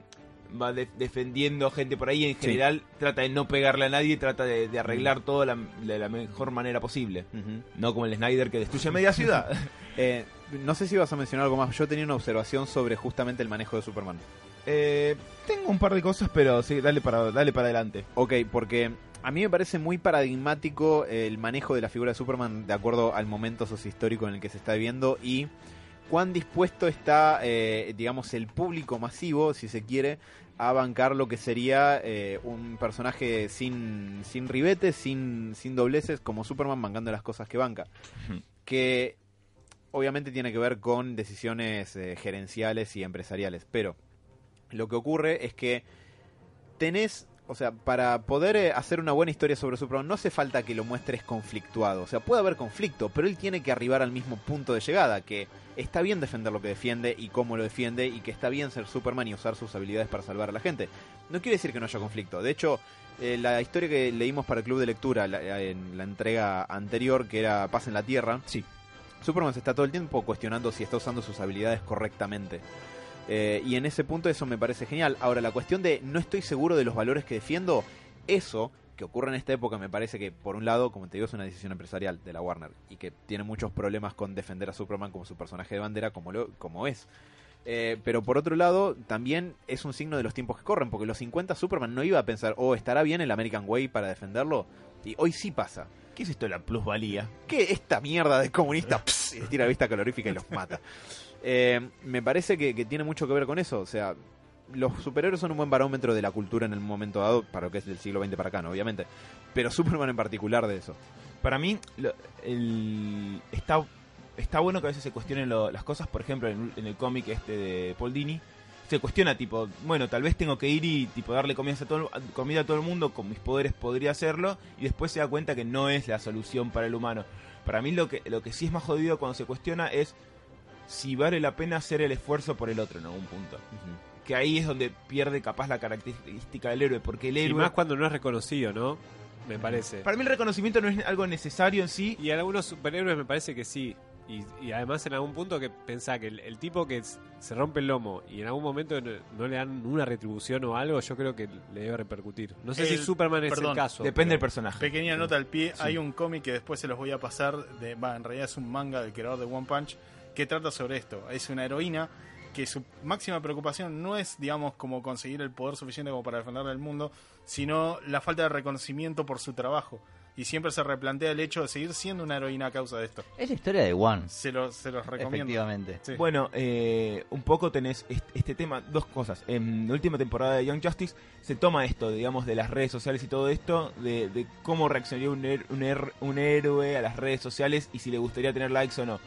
va de- defendiendo gente por ahí y en Sí. general trata de no pegarle a nadie, trata de, de arreglar todo la- de la mejor manera posible. No como el Snyder que destruye media ciudad. Eh, no sé si vas a mencionar algo más. Yo tenía una observación sobre justamente el manejo de Superman. Eh, tengo un par de cosas, pero sí, dale para, dale para adelante. Ok, porque a mí me parece muy paradigmático el manejo de la figura de Superman de acuerdo al momento sociohistórico en el que se está viviendo y cuán dispuesto está, eh, digamos, el público masivo, si se quiere, a bancar lo que sería eh, un personaje sin, sin ribetes, sin, sin dobleces, como Superman bancando las cosas que banca. Que obviamente tiene que ver con decisiones eh, gerenciales y empresariales, pero lo que ocurre es que tenés, o sea, para poder eh, hacer una buena historia sobre Superman no hace falta que lo muestres conflictuado, o sea, puede haber conflicto, pero él tiene que arribar al mismo punto de llegada, que está bien defender lo que defiende y cómo lo defiende y que está bien ser Superman y usar sus habilidades para salvar a la gente. No quiere decir que no haya conflicto, de hecho, eh, la historia que leímos para el club de lectura la- en la entrega anterior, que era Paz en la Tierra, Sí. Superman se está todo el tiempo cuestionando si está usando sus habilidades correctamente. Eh, y en ese punto eso me parece genial. Ahora, la cuestión de no estoy seguro de los valores que defiendo, eso que ocurre en esta época me parece que, por un lado, como te digo, es una decisión empresarial de la Warner y que tiene muchos problemas con defender a Superman como su personaje de bandera, como, lo, como es. Eh, pero por otro lado, también es un signo de los tiempos que corren, porque en los 50 Superman no iba a pensar, oh, ¿estará bien el American Way para defenderlo? Y hoy sí pasa. ¿Qué es esto de la plusvalía? ¿Qué esta mierda de comunista? Pss, y les tira vista calorífica y los mata. Eh, me parece que, tiene mucho que ver con eso. O sea, los superhéroes son un buen barómetro de la cultura en el momento dado, para lo que es del siglo XX para acá, ¿no? obviamente. Pero Superman en particular de eso. Para mí, está, está bueno que a veces se cuestionen lo- las cosas. Por ejemplo, en, en el cómic este de Paul Dini, se cuestiona, tipo, bueno, tal vez tengo que ir y tipo darle comida a todo, comida a todo el mundo, con mis poderes podría hacerlo, y después se da cuenta que no es la solución para el humano. Para mí lo que, lo que sí es más jodido cuando se cuestiona es si vale la pena hacer el esfuerzo por el otro en algún punto. Que ahí es donde pierde capaz la característica del héroe, porque el Y héroe... más cuando no es reconocido, ¿no? Me parece. Para mí el reconocimiento no es algo necesario en sí, Y en algunos superhéroes me parece que sí. Y, y además en algún punto que pensá que el, el tipo que se rompe el lomo y en algún momento no, no le dan una retribución o algo, yo creo que le debe repercutir. No sé si Superman es perdón, el caso. depende del personaje. Pequeña nota al pie, Sí. hay un cómic que después se los voy a pasar, de, va, en realidad es un manga del creador de One Punch, que trata sobre esto. Es una heroína que su máxima preocupación no es, digamos, como conseguir el poder suficiente como para defenderle al mundo, sino la falta de reconocimiento por su trabajo. Y siempre se replantea el hecho de seguir siendo una heroína a causa de esto. Es la historia de One, Se, lo- se los recomiendo. efectivamente. Sí. Bueno, eh, un poco tenés est- este tema, dos cosas. En la última temporada de Young Justice se toma esto, digamos, de las redes sociales y todo esto, de, de cómo reaccionaría un, her- un, her- un héroe a las redes sociales y si le gustaría tener likes o no.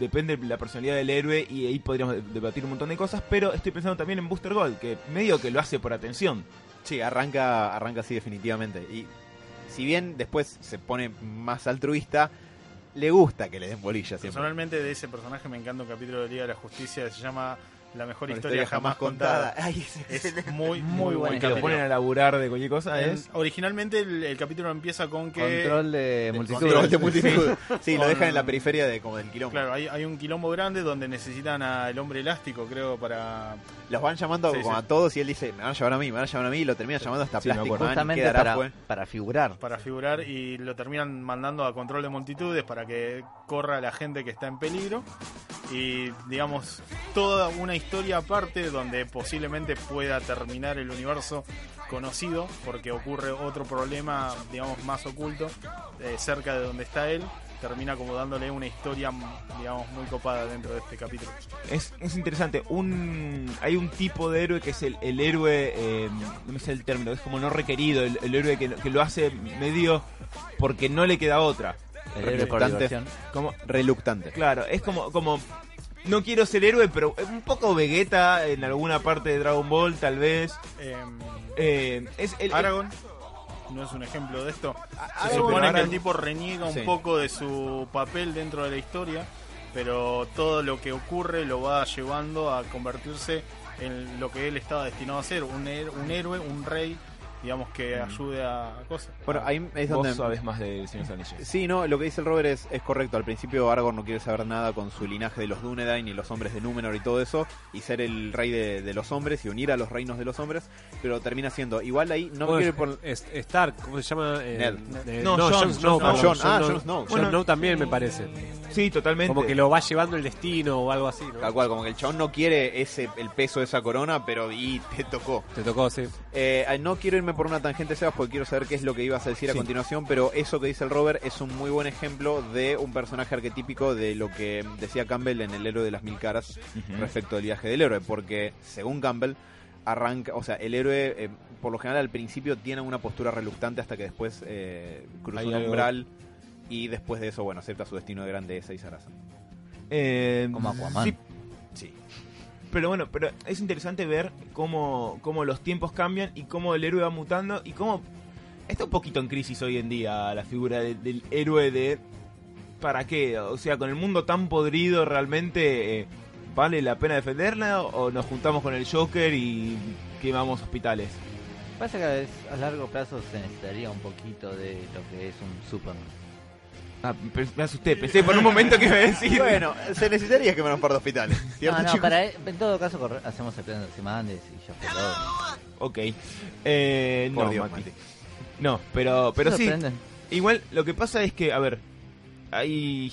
Depende de la personalidad del héroe y ahí podríamos de- debatir un montón de cosas, pero estoy pensando también en Booster Gold, que medio que lo hace por atención. Sí, arranca, arranca así definitivamente. Y si bien después se pone más altruista, le gusta que le den bolilla siempre. Personalmente de ese personaje me encanta un capítulo de Liga de la Justicia que se llama La mejor historia, jamás contada. Ay, Es muy, muy Muy buen buena Que lo ponen a laburar de cualquier cosa En- es... originalmente el, el capítulo empieza con que Control de multitud. Control de multitud. Sí, lo Con- dejan en la periferia de como del quilombo. Claro, hay, hay un quilombo grande donde necesitan al hombre elástico, creo, para... Los van llamando Sí, como sí. a todos y él dice, me van a llevar a mí, me van a llevar a mí, y lo termina llamando hasta Plastic. Man, Justamente quedará para, para figurar. para figurar y lo terminan mandando a control de multitudes para que corra la gente que está en peligro y digamos toda una historia aparte donde posiblemente pueda terminar el universo conocido porque ocurre otro problema digamos más oculto eh, cerca de donde está él termina como dándole una historia digamos muy copada dentro de este capítulo Es, es interesante. Un, hay un tipo de héroe que es el, el héroe, eh, no me sé el término, es como no requerido, el, el héroe que, que lo hace medio porque no le queda otra. El héroe por Reluctante. diversión. Como, Reluctante. claro, es como, como no quiero ser héroe, pero un poco Vegeta en alguna parte de Dragon Ball, tal vez. Em, Eh, es el, Aragorn no es un ejemplo de esto Se supone que el tipo reniega un poco de su papel dentro de la historia, pero todo lo que ocurre lo va llevando a convertirse en lo que él estaba destinado a ser, un, un héroe, un rey, digamos que ayude a cosas. Bueno, ahí es Vos donde... sabés más de Señor Anillos. Sí, no, lo que dice el Robert es, es correcto. Al principio Aragorn no quiere saber nada con su linaje de los Dúnedain ni los hombres de Númenor y todo eso, y ser el rey de, de los hombres y unir a los reinos de los hombres, pero termina siendo igual ahí, no Bueno, quiere por... es- Stark, ¿cómo se llama? Eh, Ned. eh, No, no, Jon Snow. Snow. Jon Ah. Jon Snow. Bueno, Snow también me parece. Sí, totalmente. Como que lo va llevando el destino o algo así, ¿no? Tal cual, como que el chabón no quiere ese el peso de esa corona, pero y te tocó. Te tocó, sí. Eh, no quiero irme por una tangente, Sebas, porque quiero saber qué es lo que ibas a decir a continuación, pero eso que dice el Robert es un muy buen ejemplo de un personaje arquetípico de lo que decía Campbell en El héroe de las mil caras respecto al viaje del héroe, porque según Campbell arranca, o sea, el héroe eh, por lo general al principio tiene una postura reluctante hasta que después eh, cruza Hay un algo- umbral y después de eso, bueno, acepta su destino de grandeza y zaraza. Eh, Como Aquaman. Sí. Pero bueno, pero es interesante ver cómo, cómo los tiempos cambian y cómo el héroe va mutando y cómo está un poquito en crisis hoy en día la figura de- del héroe de ¿para qué? O sea, con el mundo tan podrido realmente eh, vale la pena defenderla o nos juntamos con el Joker y quemamos hospitales. Pasa que a largo plazo se necesitaría un poquito de lo que es un Superman. Ah, me asusté, pensé por un momento que iba a decir. Bueno, se necesitaría quemar un par de hospitales. No, ¿cierto, no, chicos? para, en todo caso corre- hacemos el plan de Simandes y ya fue todo. Ok. Eh, Por no, Dios, Mati. Mati. No, pero, pero Se sí. sorprenden. Igual lo que pasa es que, a ver, hay...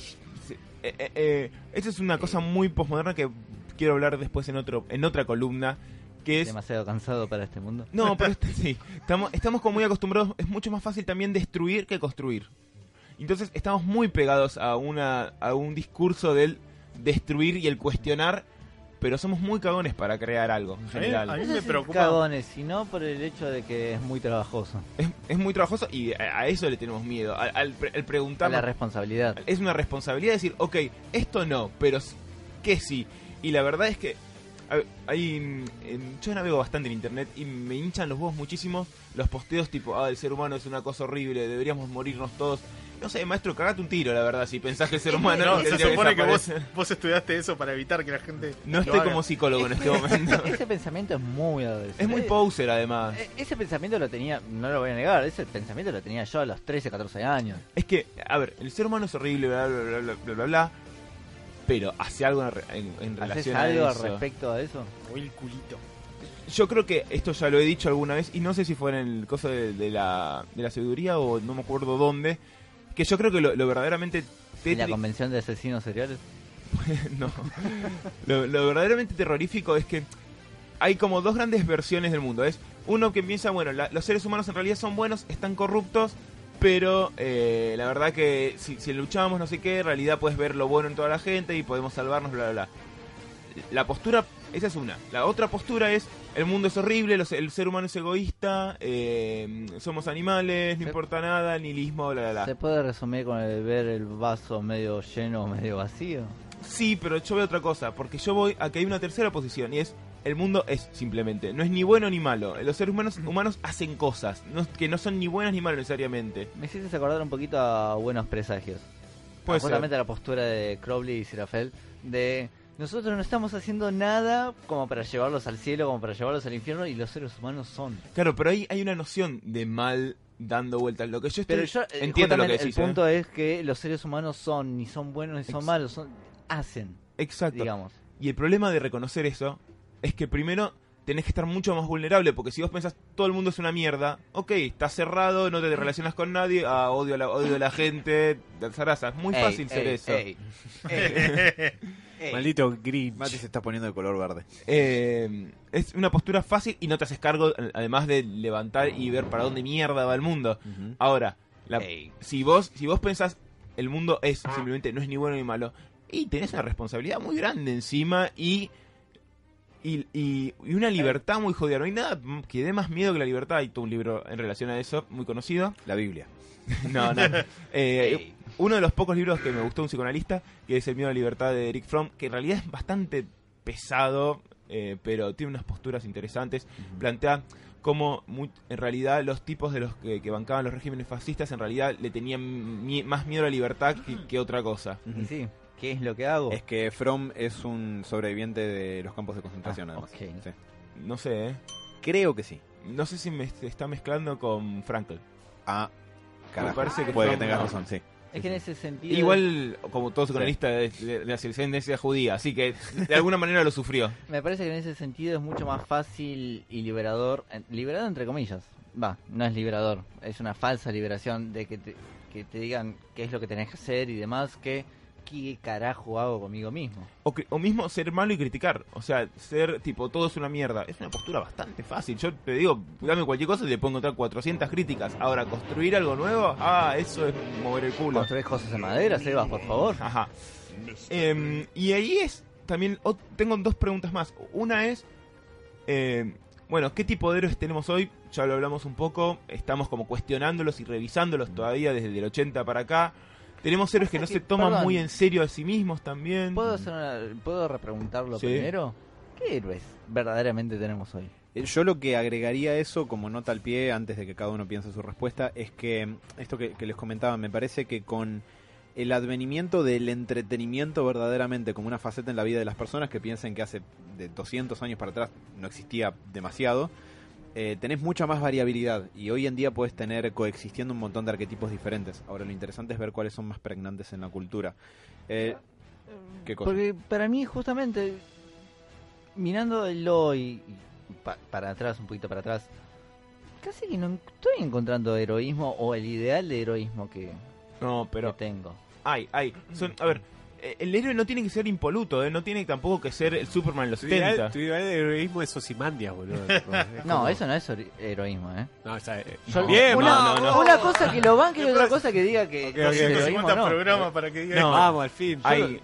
eh, eh, eh, esto es una cosa muy postmoderna que quiero hablar después en otro en otra columna, que es... Demasiado cansado para este mundo. No, pero este- sí, estamos, estamos como muy acostumbrados, es mucho más fácil también destruir que construir. Entonces estamos muy pegados a, una, a un discurso del destruir y el cuestionar, pero somos muy cagones para crear algo en A mí- general. a mí No me preocupa- cagones, sino por el hecho de que es muy trabajoso. Es, es muy trabajoso y a, a eso le tenemos miedo, al, al pre- el A preguntar la responsabilidad. es una responsabilidad decir, ok, esto no, pero que sí. Y la verdad es que hay, yo navego bastante en internet y me hinchan los huevos muchísimo los posteos tipo, ah, el ser humano es una cosa horrible, deberíamos morirnos todos. No sé, maestro, cagate un tiro, la verdad, si pensás que el ser humano No, se supone que vos, vos estudiaste eso para evitar que la gente No haga. como psicólogo en este momento. Ese pensamiento es muy adolescente. Es muy poser, además. Eh, Ese pensamiento lo tenía, no lo voy a negar, ese pensamiento lo tenía yo a los 13, 14 años. Es que, a ver, el ser humano es horrible, bla, bla, bla, bla, bla, bla, bla, pero hace algo en, en- en ¿Haces relación a algo eso. respecto a eso? O el culito. Yo creo que esto ya lo he dicho alguna vez y no sé si fue en el coso de, de la, de la sabiduría o no me acuerdo dónde. Que yo creo que lo, lo verdaderamente ¿En la convención de asesinos seriales? no. Lo, lo verdaderamente terrorífico es que hay como dos grandes versiones del mundo. Es uno que piensa, bueno, la- los seres humanos en realidad son buenos, están corruptos, pero eh, la verdad que si, si luchamos no sé qué, en realidad puedes ver lo bueno en toda la gente y podemos salvarnos, bla, bla, bla. La postura, esa es una. La otra postura es, el mundo es horrible, los- el ser humano es egoísta, eh, somos animales, no importa nada, nihilismo, bla, bla, bla. ¿Se puede resumir con el ver el vaso medio lleno o medio vacío? Sí, pero yo veo otra cosa, porque yo voy a que hay una tercera posición y es el mundo es simplemente, no es ni bueno ni malo. Los seres humanos, humanos hacen cosas no- que no son ni buenas ni malas necesariamente. Me hiciste acordar un poquito a Buenos Presagios. Ah, Justamente la postura de Crowley y Sirafel de nosotros no estamos haciendo nada como para llevarlos al cielo, como para llevarlos al infierno y los seres humanos son. Claro, pero ahí hay una noción de mal dando vueltas. Lo que yo estoy, Pero yo eh, entiendo lo que justamente decís. el ¿eh? punto es que los seres humanos son ni son buenos ni son Ex- malos, son hacen, Exacto. digamos. Y el problema de reconocer eso es que primero tenés que estar mucho más vulnerable, porque si vos pensás todo el mundo es una mierda, ok, estás cerrado, no te relacionas con nadie, ah, odio, a la, odio a la gente, de. Es muy Ey, fácil ser ey, eso. Maldito Grinch. Mati se está poniendo de color verde. Eh, es una postura fácil y no te haces cargo, además de levantar y ver para dónde mierda va el mundo. Ahora, la- si vos si vos pensás el mundo es simplemente no es ni bueno ni malo y tenés una responsabilidad muy grande encima y y, y- y una libertad muy jodida. No hay nada que dé más miedo que la libertad. Hay todo un libro en relación a eso, muy conocido. La Biblia. No, no. Eh, uno de los pocos libros que me gustó un psicoanalista, que es El miedo a la libertad de Eric Fromm, que en realidad es bastante pesado, eh, pero tiene unas posturas interesantes. Plantea cómo en realidad los tipos de los que, que bancaban los regímenes fascistas en realidad le tenían más miedo a la libertad que, que otra cosa. Sí, ¿qué es lo que hago? Es que From es un sobreviviente de los campos de concentración, Ah, además. Sí. No sé, ¿eh? Creo que sí. No sé si me está mezclando con Frankl. Ah, carajo. parece que Puede que From- tengas razón, sí. Es que en ese sentido... Igual, como todo psicoanalista, de, de- de la descendencia judía, así que de alguna manera lo sufrió. Me parece que en ese sentido es mucho más fácil y liberador, liberador entre comillas, va, no es liberador, es una falsa liberación de que te, que te digan qué es lo que tenés que hacer y demás, que qué carajo hago conmigo mismo. O, o mismo ser malo y criticar. O sea, ser tipo, todo es una mierda. Es una postura bastante fácil. Yo te digo, dame cualquier cosa y le puedo encontrar 400 críticas. Ahora, construir algo nuevo, ah, eso es mover el culo. Construir cosas en madera, Sebas, por favor. Ajá. Em, y ahí es, también, tengo dos preguntas más. Una es, em, bueno, ¿qué tipo de héroes tenemos hoy? Ya lo hablamos un poco, estamos como cuestionándolos y revisándolos todavía desde el 80 para acá. Tenemos héroes que no que, se toman perdón. muy en serio a sí mismos también. ¿Puedo, hacer una- ¿Puedo repreguntarlo Sí. primero? ¿Qué héroes verdaderamente tenemos hoy? Eh, Yo lo que agregaría a eso, como nota al pie, antes de que cada uno piense su respuesta, es que mm, esto que, que les comentaba, me parece que con el advenimiento del entretenimiento verdaderamente como una faceta en la vida de las personas que piensen que hace de 200 años para atrás no existía demasiado, eh, tenés mucha más variabilidad y hoy en día puedes tener coexistiendo un montón de arquetipos diferentes. Ahora lo interesante es ver cuáles son más pregnantes en la cultura. Eh, ¿Qué cosa? Porque para mí, justamente, mirando el hoy, y pa- para atrás, un poquito para atrás, casi que no estoy encontrando heroísmo o el ideal de heroísmo que, No, pero que tengo. hay, hay. Son, a ver, el héroe no tiene que ser impoluto, ¿eh? no tiene tampoco que ser el Superman en los Tu 70. ideal, tu ideal de heroísmo es Osimandias, boludo. Es No, como- eso no es hero- heroísmo, ¿eh? No, ya, eh, Yo- bien, una, no, no, no. una cosa que lo banque y otra cosa que diga que Ok, que ok, es ok. heroísmo, 50 no. programas para que diga No. Vamos, al fin. Hay,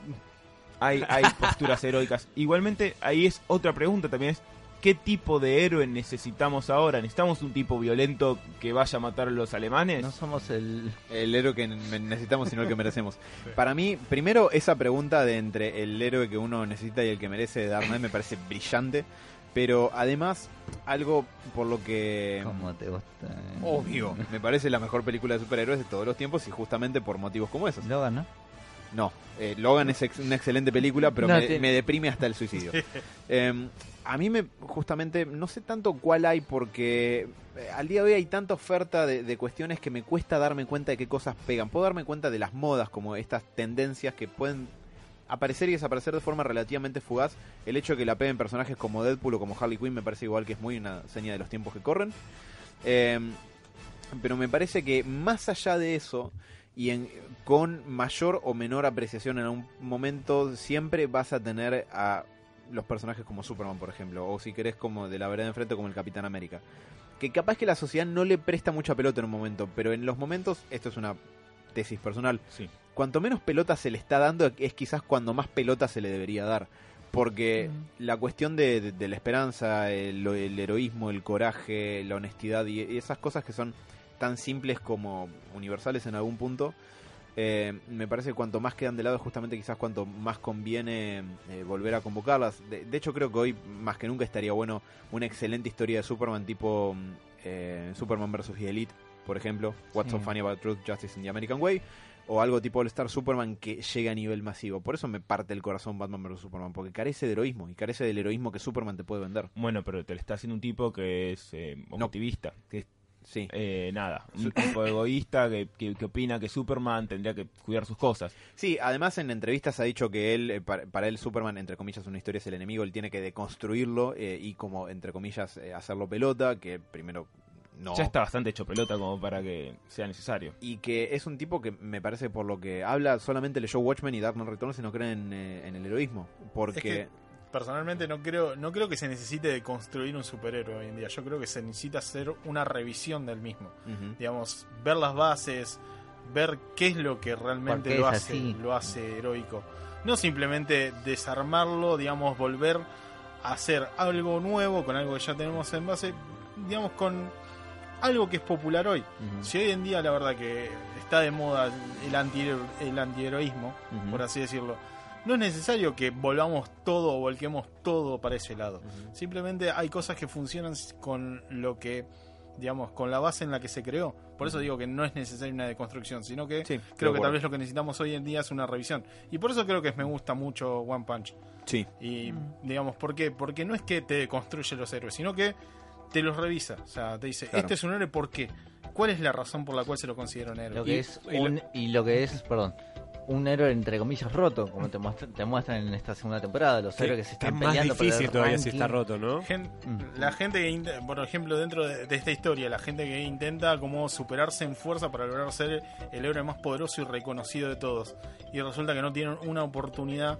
hay, hay posturas heroicas. Igualmente, ahí es otra pregunta también es, ¿qué tipo de héroe necesitamos ahora? ¿Necesitamos un tipo violento que vaya a matar a los alemanes? No somos el... El héroe que ne- necesitamos, sino el que merecemos. Para mí, primero, esa pregunta de entre el héroe que uno necesita y el que merece de Knight me parece brillante. Pero además, algo por lo que. ¿Cómo te gusta? Obvio. Me parece la mejor película de superhéroes de todos los tiempos y justamente por motivos como esos. Logan, ¿no? No, eh, Logan es ex- una excelente película, pero No, me, tiene- me deprime hasta el suicidio. Eh, a mí me, justamente, no sé tanto cuál hay porque eh, al día de hoy hay tanta oferta de, cuestiones que me cuesta darme cuenta de qué cosas pegan. Puedo darme cuenta de las modas, como estas tendencias que pueden aparecer y desaparecer de forma relativamente fugaz. El hecho de que la peguen personajes como Deadpool o como Harley Quinn me parece igual que es muy una seña de los tiempos que corren. Eh, pero me parece que más allá de eso y en, con mayor o menor apreciación en algún momento siempre vas a tener a los personajes como Superman por ejemplo o si querés como de la vereda de enfrente como el Capitán América. Que capaz que la sociedad no le presta mucha pelota en un momento pero en los momentos esto es una tesis personal Sí. cuanto menos pelota se le está dando es quizás cuando más pelota se le debería dar. Porque la cuestión de, de- de la esperanza, el, el heroísmo, el coraje, la honestidad y, y esas cosas que son tan simples como universales en algún punto, Eh, me parece que cuanto más quedan de lado, justamente quizás cuanto más conviene eh, volver a convocarlas. De, de hecho, creo que hoy más que nunca estaría bueno una excelente historia de Superman tipo mm, eh, Superman vs. The Elite, por ejemplo. What's so funny about truth, justice in the American way. O algo tipo All Star Superman que llegue a nivel masivo. Por eso me parte el corazón Batman vs. Superman, porque carece de heroísmo y carece del heroísmo que Superman te puede vender. Bueno, pero te lo está haciendo un tipo que es eh, objetivista, que es Sí. eh, nada, un tipo egoísta que, que, que opina que Superman tendría que cuidar sus cosas. Sí, además en entrevistas ha dicho que él, eh, para, para él Superman, entre comillas, una historia es el enemigo, él tiene que deconstruirlo eh, y como, entre comillas, eh, hacerlo pelota, que primero no. Ya está bastante hecho pelota como para que sea necesario. Y que es un tipo que me parece por lo que habla, solamente leyó Watchmen y Dark Knight Returns y no cree en, eh, en el heroísmo. Porque... Es que personalmente no creo, no creo que se necesite de construir un superhéroe hoy en día. Yo creo que se necesita hacer una revisión del mismo. Digamos, ver las bases, ver qué es lo que ¿Por realmente lo hace, así? lo hace heroico. No simplemente desarmarlo, digamos, volver a hacer algo nuevo con algo que ya tenemos en base, digamos, con algo que es popular hoy. Si hoy en día la verdad que está de moda el, anti, el antiheroísmo, por así decirlo, no es necesario que volvamos todo o volquemos todo para ese lado. Simplemente hay cosas que funcionan con lo que, digamos, con la base en la que se creó. Por eso digo que no es necesaria una deconstrucción, sino que Sí, creo que tal vez lo que necesitamos hoy en día es una revisión. Y por eso creo que me gusta mucho One Punch. Sí. Y digamos, ¿por qué? Porque no es que te construye los héroes, sino que te los revisa. O sea, te dice, Claro. este es un héroe, ¿por qué? ¿Cuál es la razón por la cual se lo considera un héroe? Lo que Y- es y lo- un, y lo que es, perdón, un héroe entre comillas roto, como te, muestra- te muestran en esta segunda temporada, los Que- héroes que se están es más peleando por el difícil todavía si está roto, ¿no? Gen- Mm. La gente que, por ejemplo, dentro de, de esta historia, la gente que intenta como superarse en fuerza para lograr ser el héroe más poderoso y reconocido de todos. Y resulta que no tienen una oportunidad.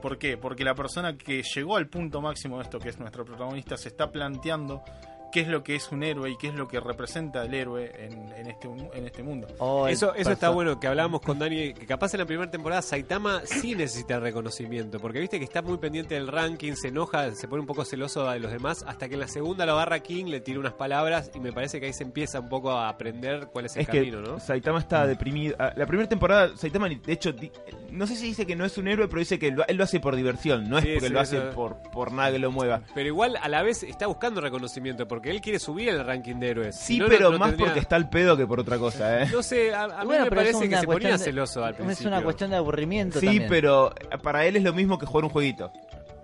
¿Por qué? Porque la persona que llegó al punto máximo de esto, que es nuestro protagonista, se está planteando qué es lo que es un héroe y qué es lo que representa el héroe en, en este, en este mundo. O el Eso, eso está bueno, que hablábamos con Dani, que capaz en la primera temporada Saitama sí necesita reconocimiento, porque viste que está muy pendiente del ranking, se enoja, se pone un poco celoso de los demás, hasta que en la segunda lo agarra King, le tira unas palabras y me parece que ahí se empieza un poco a aprender cuál es el Es camino, que ¿no? Saitama está deprimido. Ah, La primera temporada, Saitama, de hecho, no sé si dice que no es un héroe, pero dice que lo- él lo hace por diversión, no es Sí, porque sí, lo hace por, por nada que lo mueva. Pero igual a la vez está buscando reconocimiento, porque él quiere subir el ranking de héroes. Sí, Si no, no- pero no más tendría- porque está al pedo que por otra cosa, ¿eh? No sé, a, a mí Bueno, me es parece que se ponía de- celoso al Es principio. una cuestión de aburrimiento Sí, también. pero para él es lo mismo que jugar un jueguito.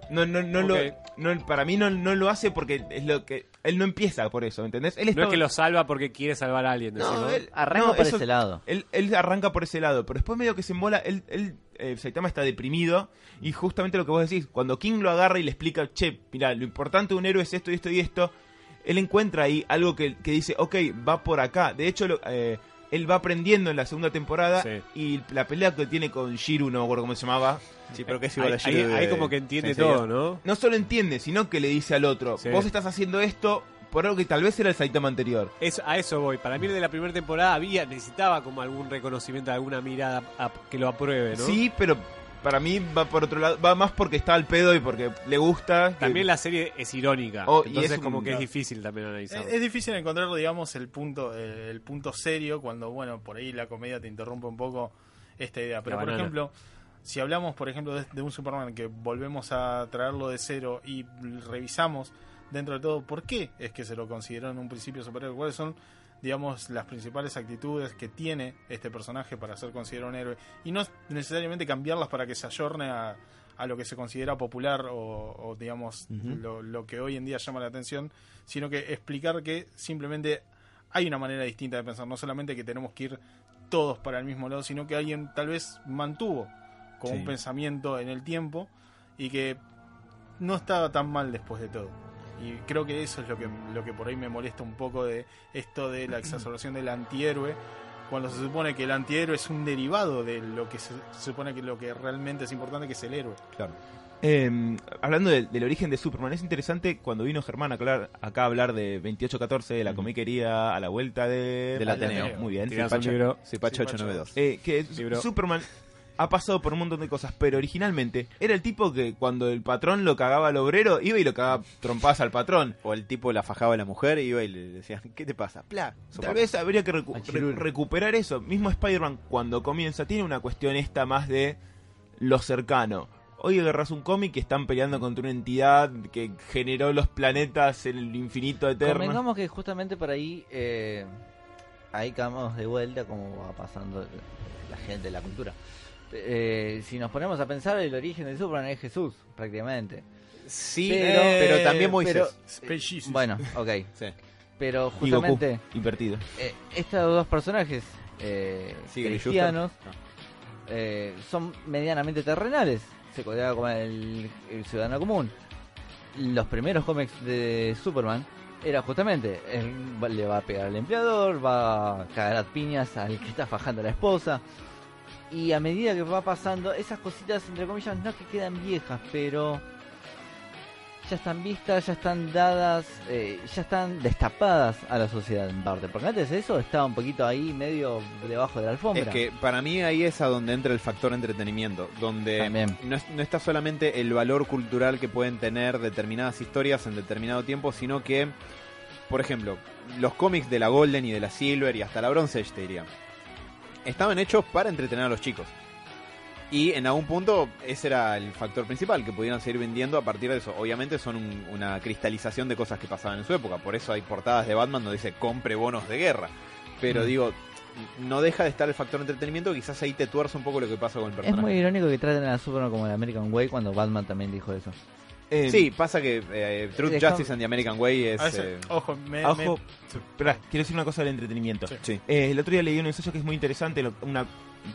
No, no, no lo, no, para mí no, no lo hace porque es lo que él no empieza por eso, ¿entendés? Él está, No es que lo salva porque quiere salvar a alguien. decís, No, ¿no? él- Arranca no, por eso- ese lado. Él, él arranca por ese lado, pero después medio que se embola, él, él eh, Saitama está deprimido y justamente lo que vos decís, cuando King lo agarra y le explica, che, mira, lo importante de un héroe es esto y esto y esto, él encuentra ahí algo que, que dice, ok, va por acá. De hecho, lo- eh, él va aprendiendo en la segunda temporada Sí. y la pelea que tiene con Shiru, no me acuerdo cómo se llamaba, Sí, pero que es Ahí, igual a ahí- de- ahí como que entiende todo, ¿no? no solo entiende, sino que le dice al otro, Sí. vos estás haciendo esto por algo que tal vez era el Saitama anterior. Eso, a eso voy. Para mí, de la primera temporada había necesitaba como algún reconocimiento, alguna mirada a- que lo apruebe, ¿no? Sí, pero para mí va por otro lado, va más porque está al pedo y porque le gusta. que- También la serie es irónica. Oh, y entonces, es un- como que es difícil también analizar. Es, es difícil encontrar, digamos, el punto, eh, el punto serio cuando, bueno, por ahí la comedia te interrumpe un poco esta idea. Pero, La por banana. ejemplo, si hablamos, por ejemplo, de, de un Superman que volvemos a traerlo de cero y revisamos dentro de todo por qué es que se lo consideró en un principio superhéroe, cuáles son, digamos, las principales actitudes que tiene este personaje para ser considerado un héroe y no necesariamente cambiarlas para que se ayorne a, a lo que se considera popular o, o, digamos, lo, lo que hoy en día llama la atención, sino que explicar que simplemente hay una manera distinta de pensar, no solamente que tenemos que ir todos para el mismo lado, sino que alguien tal vez mantuvo como Sí. un pensamiento en el tiempo y que no estaba tan mal después de todo. Y creo que eso es lo que, lo que por ahí me molesta un poco de esto de la exacerbación del antihéroe, cuando se supone que el antihéroe es un derivado de lo que se, se supone que lo que realmente es importante, que es el héroe. Claro. Eh, hablando del, del origen de Superman, es interesante cuando vino Germán a hablar, acá a hablar de 2814, de la comiquería a la vuelta de, Del Ateneo. Muy bien. Tirás sí, un libro. Sí, Pacho Sí, Pacho. 892. Eh, que Libro. Superman ha pasado por un montón de cosas, pero originalmente era el tipo que cuando el patrón lo cagaba al obrero, iba y lo cagaba trompadas al patrón. O el tipo la fajaba a la mujer y iba y le decían, ¿qué te pasa? Pla, Tal vez habría que recu- re- recuperar eso. Mismo Spider-Man cuando comienza tiene una cuestión esta más de lo cercano. Hoy agarras un cómic que están peleando contra una entidad que generó los planetas en el infinito eterno. Convengamos que justamente por ahí, eh, ahí caemos de vuelta como va pasando la gente, la cultura. Eh, si nos ponemos a pensar, el origen de Superman es Jesús, prácticamente. Sí, Pero- pero, también Moisés. pero-. Bueno, ok. Sí. Pero Y justamente invertido. eh, estos dos personajes eh, Sí, cristianos eh, son medianamente terrenales. Se codeaba con el, el ciudadano común. Los primeros cómics de Superman era justamente, él le va a pegar al empleador, va a cagar a piñas al que está fajando a la esposa. Y a medida que va pasando, esas cositas, entre comillas, no que quedan viejas, pero ya están vistas, ya están dadas, eh, ya están destapadas a la sociedad en parte. Porque antes de eso estaba un poquito ahí, medio debajo de la alfombra. Es que para mí ahí es a donde entra el factor entretenimiento, donde no, es- no está solamente el valor cultural que pueden tener determinadas historias en determinado tiempo, sino que, por ejemplo, los cómics de la Golden y de la Silver y hasta la Bronze Age, te diría, estaban hechos para entretener a los chicos. Y en algún punto ese era el factor principal, que pudieran seguir vendiendo a partir de eso. Obviamente son un- una cristalización de cosas que pasaban en su época, por eso hay portadas de Batman donde dice compre bonos de guerra. Pero Mm. digo, no deja de estar el factor entretenimiento, quizás ahí te tuerza un poco lo que pasa con el Es personaje. muy irónico que traten a Superman como el American Way cuando Batman también dijo eso. Eh, Sí, pasa que eh, Truth, Justice and the American Way es... Veces- eh, ojo, me, Ojo, me- espera, quiero decir una cosa del entretenimiento. Sí. sí. Eh, el otro día leí un ensayo que es muy interesante, lo- una,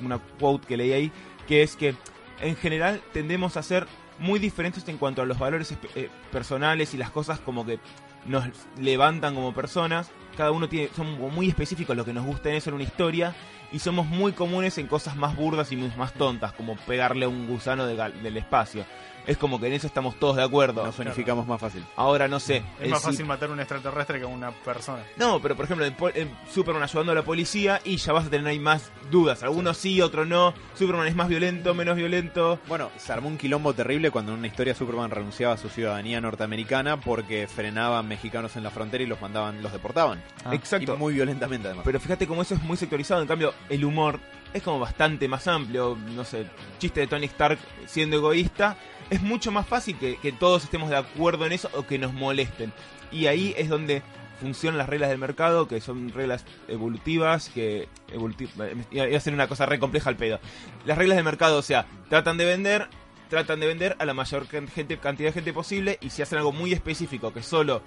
una quote que leí ahí, que es que en general tendemos a ser muy diferentes en cuanto a los valores eh, personales y las cosas como que nos levantan como personas. Cada uno tiene, son muy específicos lo que nos gusta en eso en una historia y somos muy comunes en cosas más burdas y más tontas, como pegarle a un gusano de gal- del espacio. Es como que en eso estamos todos de acuerdo. Nos unificamos más fácil. Ahora no sé. es más si- fácil matar a un extraterrestre que a una persona. no, pero por ejemplo, en, en Superman ayudando a la policía y ya vas a tener ahí más dudas. Algunos sí, otros no. Superman es más violento, menos violento. Bueno, se armó un quilombo terrible cuando en una historia Superman renunciaba a su ciudadanía norteamericana porque frenaban mexicanos en la frontera y los mandaban, los deportaban. Ah, Exacto. Y muy violentamente además. Pero fíjate cómo eso es muy sectorizado. En cambio, el humor es como bastante más amplio. No sé, chiste de Tony Stark siendo egoísta. Es mucho más fácil que, que todos estemos de acuerdo en eso o que nos molesten. Y ahí es donde funcionan las reglas del mercado, que son reglas evolutivas, que... evoluti- iba iba a ser una cosa re compleja al pedo. Las reglas del mercado, o sea, tratan de vender tratan de vender a la mayor gente, cantidad de gente posible y si hacen algo muy específico que solo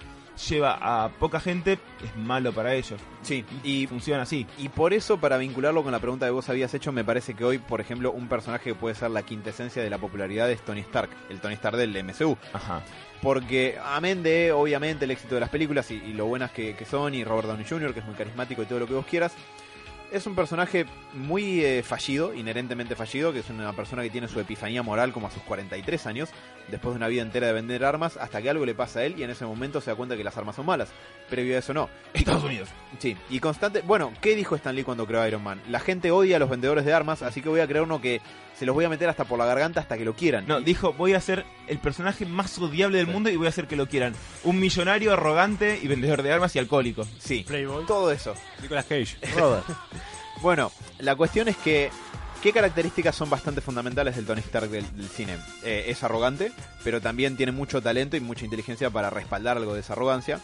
lleva a poca gente, es malo para ellos. Sí, Y y, funciona así. y por eso, para vincularlo con la pregunta que vos habías hecho, me parece que hoy, por ejemplo, un personaje que puede ser la quintesencia de la popularidad es Tony Stark, el Tony Stark del MCU. Ajá. Porque, amén de, obviamente, el éxito de las películas y, y lo buenas que, que son, y Robert Downey Jr., que es muy carismático y todo lo que vos quieras, es un personaje muy eh, fallido, inherentemente fallido, que es una persona que tiene su epifanía moral como a sus 43 años, después de una vida entera de vender armas, hasta que algo le pasa a él y en ese momento se da cuenta que las armas son malas. Previo a eso no. Estados Unidos. Sí, y constante. Bueno, ¿qué dijo Stan Lee cuando creó Iron Man? La gente odia a los vendedores de armas, así que voy a crear uno que se los voy a meter hasta por la garganta hasta que lo quieran. No, dijo, voy a ser el personaje más odiable del mundo y voy a hacer que lo quieran. Un millonario arrogante y vendedor de armas y alcohólico. sí, Playboy. todo eso. Nicolas Cage. Robert. Bueno, la cuestión es que. ¿Qué características son bastante fundamentales del Tony Stark del, del cine? Eh, es arrogante, pero también tiene mucho talento y mucha inteligencia para respaldar algo de esa arrogancia.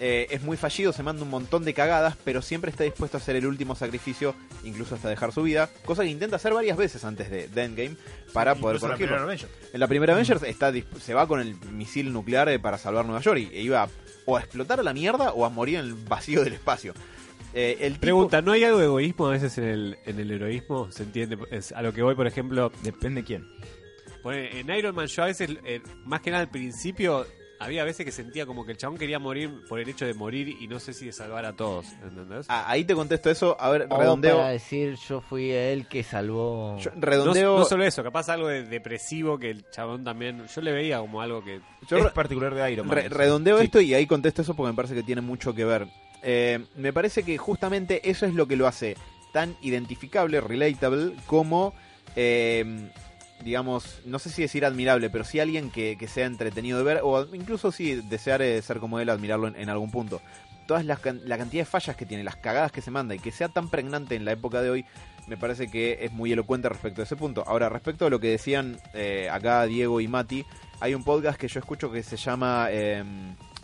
Eh, es muy fallido, se manda un montón de cagadas, pero siempre está dispuesto a hacer el último sacrificio, incluso hasta dejar su vida, cosa que intenta hacer varias veces antes de, de Endgame para poder la corregirlo. primera Avengers. En la primera Avengers está, se va con el misil nuclear eh, para salvar Nueva York y e iba o a explotar a la mierda o a morir en el vacío del espacio. Eh, el tipo- Pregunta, ¿no hay algo de egoísmo a veces en el, en el heroísmo? ¿Se entiende? Es a lo que voy, por ejemplo, Depende quién. pone- en Iron Man yo a veces, eh, más que nada al principio, había veces que sentía como que el chabón quería morir por el hecho de morir y no sé si de salvar a todos, ¿entendés? Ah, ahí te contesto eso. A ver, O redondeo. para decir, yo fui el que salvó. yo- redondeo. no solo eso, capaz algo de depresivo que el chabón también, yo le veía como algo que... yo es particular de Iron Man. re- redondeo Sí. esto y ahí contesto eso porque me parece que tiene mucho que ver. Eh, me parece que justamente eso es lo que lo hace tan identificable, relatable, como eh, digamos, no sé si decir admirable, pero sí alguien que, que sea entretenido de ver, o incluso sí desear ser como él, admirarlo en, algún punto. Todas las la cantidad de fallas que tiene, las cagadas que se manda y que sea tan pregnante en la época de hoy, me parece que es muy elocuente respecto a ese punto. Ahora, respecto a lo que decían eh, acá Diego y Mati, hay un podcast que yo escucho que se llama eh,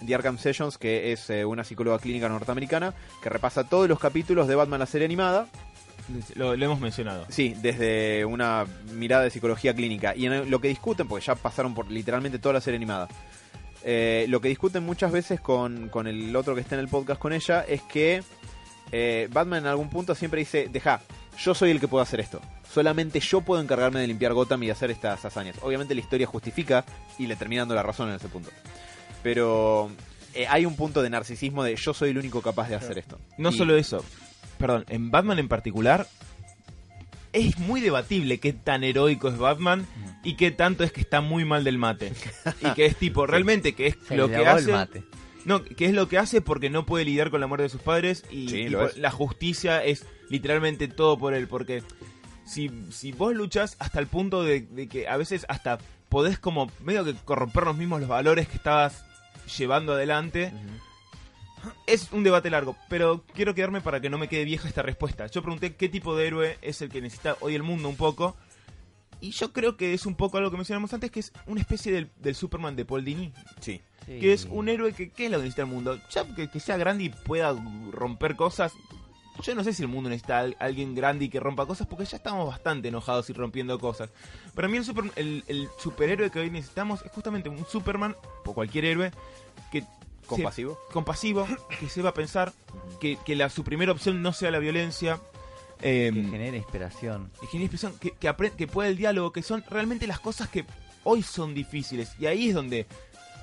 The Sessions, que es eh, una psicóloga clínica norteamericana que repasa todos los capítulos de Batman la serie animada Lo, lo hemos mencionado. Sí, desde una mirada de psicología clínica. Y en lo que discuten, porque ya pasaron por literalmente toda la serie animada, eh, lo que discuten muchas veces con, con el otro que está en el podcast con ella es que eh, Batman en algún punto siempre dice, deja, yo soy el que puedo hacer esto. Solamente yo puedo encargarme de limpiar Gotham y de hacer estas hazañas. Obviamente la historia justifica y le termina dando la razón en ese punto. Pero eh, hay un punto de narcisismo de yo soy el único capaz de hacer esto. No Y- solo eso, perdón, en Batman en particular es muy debatible qué tan heroico es Batman y qué tanto es que está muy mal del mate. y que es tipo, realmente que es Se lo que lavó el hace... mate. No, que es lo que hace porque no puede lidiar con la muerte de sus padres y, Sí, y la justicia es literalmente todo por él. Porque si, si vos luchas hasta el punto de, de que a veces hasta podés como medio que corromper los mismos los valores que estabas llevando adelante, es un debate largo, pero quiero quedarme para que no me quede vieja esta respuesta. Yo pregunté qué tipo de héroe es el que necesita hoy el mundo un poco. Y yo creo que es un poco algo que mencionamos antes, que es una especie del, del Superman de Paul Dini Sí. Sí. que es un héroe que, ¿qué es lo que necesita el mundo? Ya que, que sea grande y pueda romper cosas. Yo no sé si el mundo necesita a alguien grande y que rompa cosas, porque ya estamos bastante enojados y rompiendo cosas. Para mí el, super- el, el superhéroe que hoy necesitamos es justamente un Superman, o cualquier héroe, que se- Compasivo. compasivo, que sepa pensar, que, que la, su primera opción no sea la violencia. que em, genera inspiración. que genere expresión, que, que, apre- que pueda el diálogo, que son realmente las cosas que hoy son difíciles. Y ahí es donde,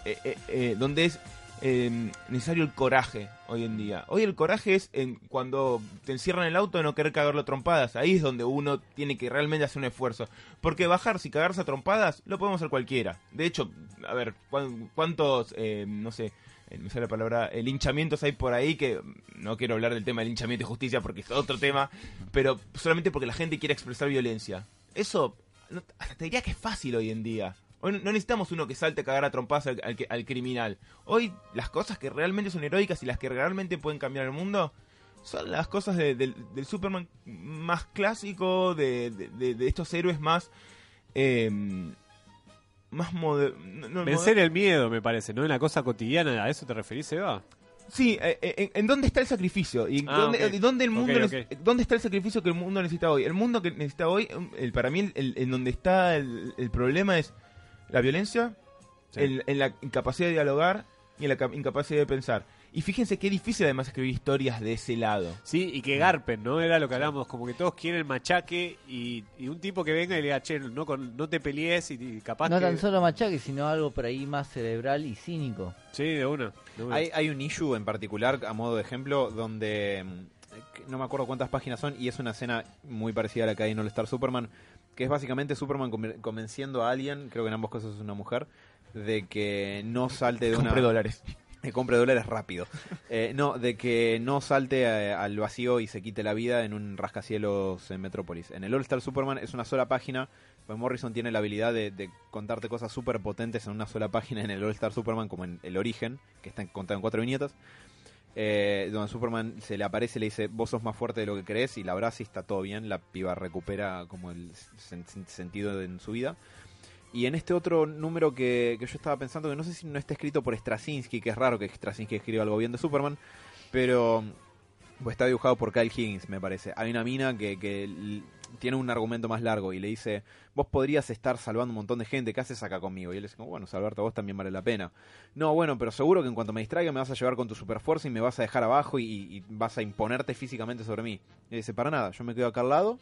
eh, eh, eh, donde es eh, necesario el coraje hoy en día. Hoy el coraje es en cuando te encierran en el auto de no querer cagarlo a trompadas. Ahí es donde uno tiene que realmente hacer un esfuerzo. Porque bajarse y cagarse a trompadas lo podemos hacer cualquiera. De hecho, a ver, ¿cuán- ¿cuántos, eh, no sé, me sale la palabra, eh, linchamientos hay por ahí que no quiero hablar del tema de linchamiento y justicia porque es otro tema, pero solamente porque la gente quiere expresar violencia. Eso, no- te diría que es fácil hoy en día. Hoy no- necesitamos uno que salte a cagar a trompadas al, criminal. Hoy las cosas que realmente son heroicas y las que realmente pueden cambiar el mundo son las cosas de- del, del Superman más clásico, de- de estos héroes más... eh, más modernos. Vencer el miedo, me parece, ¿no? En la cosa cotidiana, ¿a eso te referís, Eva? Sí, eh, eh, en, dónde está el sacrificio? ¿Y Ah, dónde, el mundo dónde está el sacrificio que el mundo necesita hoy? El mundo que necesita hoy, um, el, para mí, el, en donde está el, el problema es la violencia, Sí. en, en la incapacidad de dialogar y en la ca- incapacidad de pensar. Y fíjense qué difícil además escribir historias de ese lado. Sí, y que garpen, ¿no? Era lo que hablamos, como que todos quieren machaque y, y un tipo que venga y le diga, che, no, con- no te pelees y, y capaz No que... tan solo machaque, sino algo por ahí más cerebral y cínico. Sí, de una. de una. Hay, hay un issue en particular, a modo de ejemplo, donde mm, no me acuerdo cuántas páginas son, y es una escena muy parecida a la que hay en All Star Superman, que es básicamente Superman conven- convenciendo a alguien, creo que en ambos casos es una mujer, de que no salte de una... Compre dólares. Que compre dólares rápido. Eh, no, de que no salte eh, al vacío y se quite la vida en un rascacielos en Metrópolis. En el All Star Superman es una sola página. Pues Morrison tiene la habilidad de, de contarte cosas súper potentes en una sola página en el All Star Superman, como en El Origen, que está contado en cuatro viñetas. Eh, donde Superman se le aparece y le dice, vos sos más fuerte de lo que crees, y la abraza y está todo bien. La piba recupera como el sen- sen- sentido en su vida. Y en este otro número que, que yo estaba pensando, que no sé si no está escrito por Straczynski, que es raro que Straczynski escriba algo bien de Superman, pero está dibujado por Kyle Higgins, me parece. Hay una mina que, que tiene un argumento más largo y le dice, vos podrías estar salvando un montón de gente, ¿qué haces acá conmigo? Y él dice, bueno, salvarte a vos también vale la pena. No, bueno, pero seguro que en cuanto me distraiga me vas a llevar con tu superfuerza y me vas a dejar abajo y, y vas a imponerte físicamente sobre mí. Y dice, para nada, yo me quedo acá al lado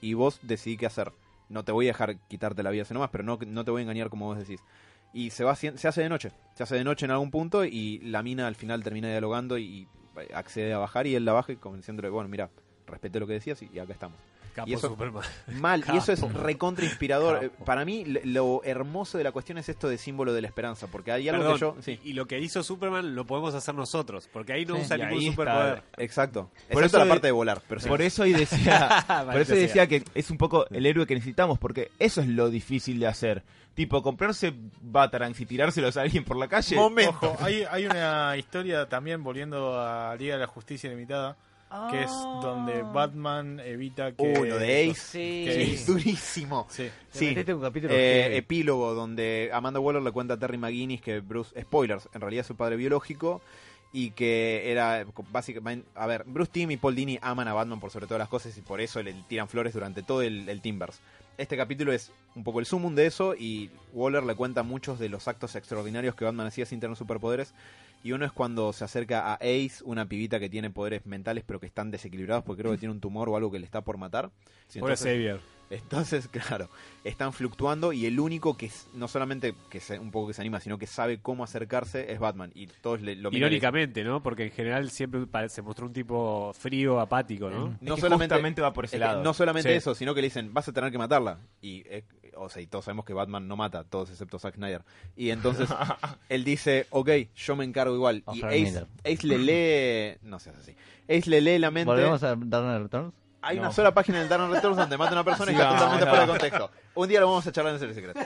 y vos decidí qué hacer. No te voy a dejar quitarte la vida así nomás, pero no, no te voy a engañar como vos decís. Y se va se hace de noche. Se hace de noche en algún punto y la mina al final termina dialogando y accede a bajar y él la baja y convenciéndole, bueno, mira, respeté lo que decías y, y acá estamos. Capo y eso, Superman. mal, y eso es recontra inspirador. Capo. Eh, Para mí, lo hermoso de la cuestión es esto de símbolo de la esperanza, porque hay algo Perdón, que yo... Sí, Y lo que hizo Superman lo podemos hacer nosotros, porque ahí no Sí. usa Y ningún ahí está. superpoder. exacto. Por Excepto eso la de- parte de volar, pero sí. Por eso hoy decía, por eso decía que es un poco el héroe que necesitamos, porque eso es lo difícil de hacer. Tipo, comprarse Batarangs y tirárselos a alguien por la calle. Ojo, hay, hay una historia también volviendo a Liga de la Justicia Limitada, que es donde Batman evita que... Uh, lo de Ace. Sí. Que Sí, durísimo. Sí. Te Sí. metiste un capítulo Eh, epílogo donde Amanda Waller le cuenta a Terry McGuinness que Bruce, spoilers, en realidad es su padre biológico y que era básicamente, a ver, Bruce Timm y Paul Dini aman a Batman por sobre todas las cosas y por eso le tiran flores durante todo el, el Timbers. Este capítulo es un poco el sumum de eso y Waller le cuenta muchos de los actos extraordinarios que Batman hacía sin tener superpoderes y uno es cuando se acerca a Ace, una pibita que tiene poderes mentales pero que están desequilibrados porque creo que tiene un tumor o algo que le está por matar. Pobre Entonces- Xavier. entonces, claro, están fluctuando y el único que no solamente que se, un poco que se anima, sino que sabe cómo acercarse es Batman. Y todos le, lo Irónicamente, ¿no? Porque en general siempre se mostró un tipo frío, apático, ¿no? No que solamente, justamente va por ese es que lado. no solamente Sí. eso, sino que le dicen, vas a tener que matarla. Y, eh, o sea, y todos sabemos que Batman no mata, todos excepto Zack Snyder. Y entonces él dice, ok, yo me encargo igual. O y Ace. Ace le lee, no seas así, Ace le lee la mente. ¿Volvemos a Dark Returns? Hay No. una sola página en el Dark Returns donde mata a una persona y está totalmente fuera de contexto. Un día lo vamos a charlar en el secreto.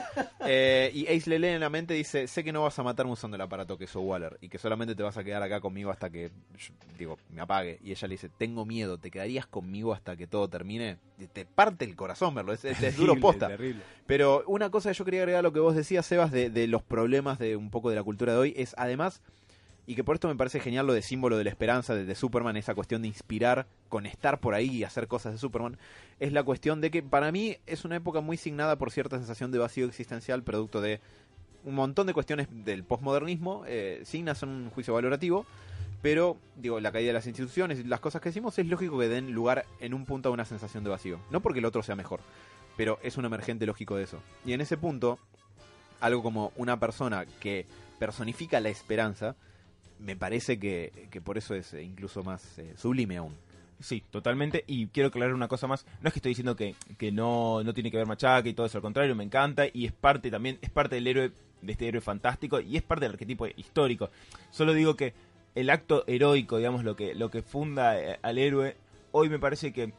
Eh, y Ace le lee en la mente dice, sé que no vas a matarme usando el aparato que es Waller y que solamente te vas a quedar acá conmigo hasta que, yo, digo, me apague. Y ella le dice, tengo miedo, ¿te quedarías conmigo hasta que todo termine? Te parte el corazón verlo, es, es- es duro posta. terrible. Pero una cosa que yo quería agregar a lo que vos decías, Sebas, de, de los problemas de un poco de la cultura de hoy, es además, y que por esto me parece genial lo de símbolo de la esperanza de, Superman, esa cuestión de inspirar, con estar por ahí y hacer cosas de Superman, es la cuestión de que para mí es una época muy signada por cierta sensación de vacío existencial, producto de un montón de cuestiones del posmodernismo, eh, sin hacer un juicio valorativo, pero digo, la caída de las instituciones y las cosas que decimos es lógico que den lugar en un punto a una sensación de vacío. No porque el otro sea mejor, pero es un emergente lógico de eso. Y en ese punto, algo como una persona que personifica la esperanza, me parece que, que por eso es eh, incluso más eh, sublime aún. Sí, totalmente. Y quiero aclarar una cosa más. No es que estoy diciendo que, que no, no tiene que ver machaca y todo eso, al contrario, me encanta. Y es parte también, es parte del héroe, de este héroe fantástico y es parte del arquetipo histórico. Solo digo que el acto heroico, digamos, lo que, lo que funda eh, al héroe, hoy me parece que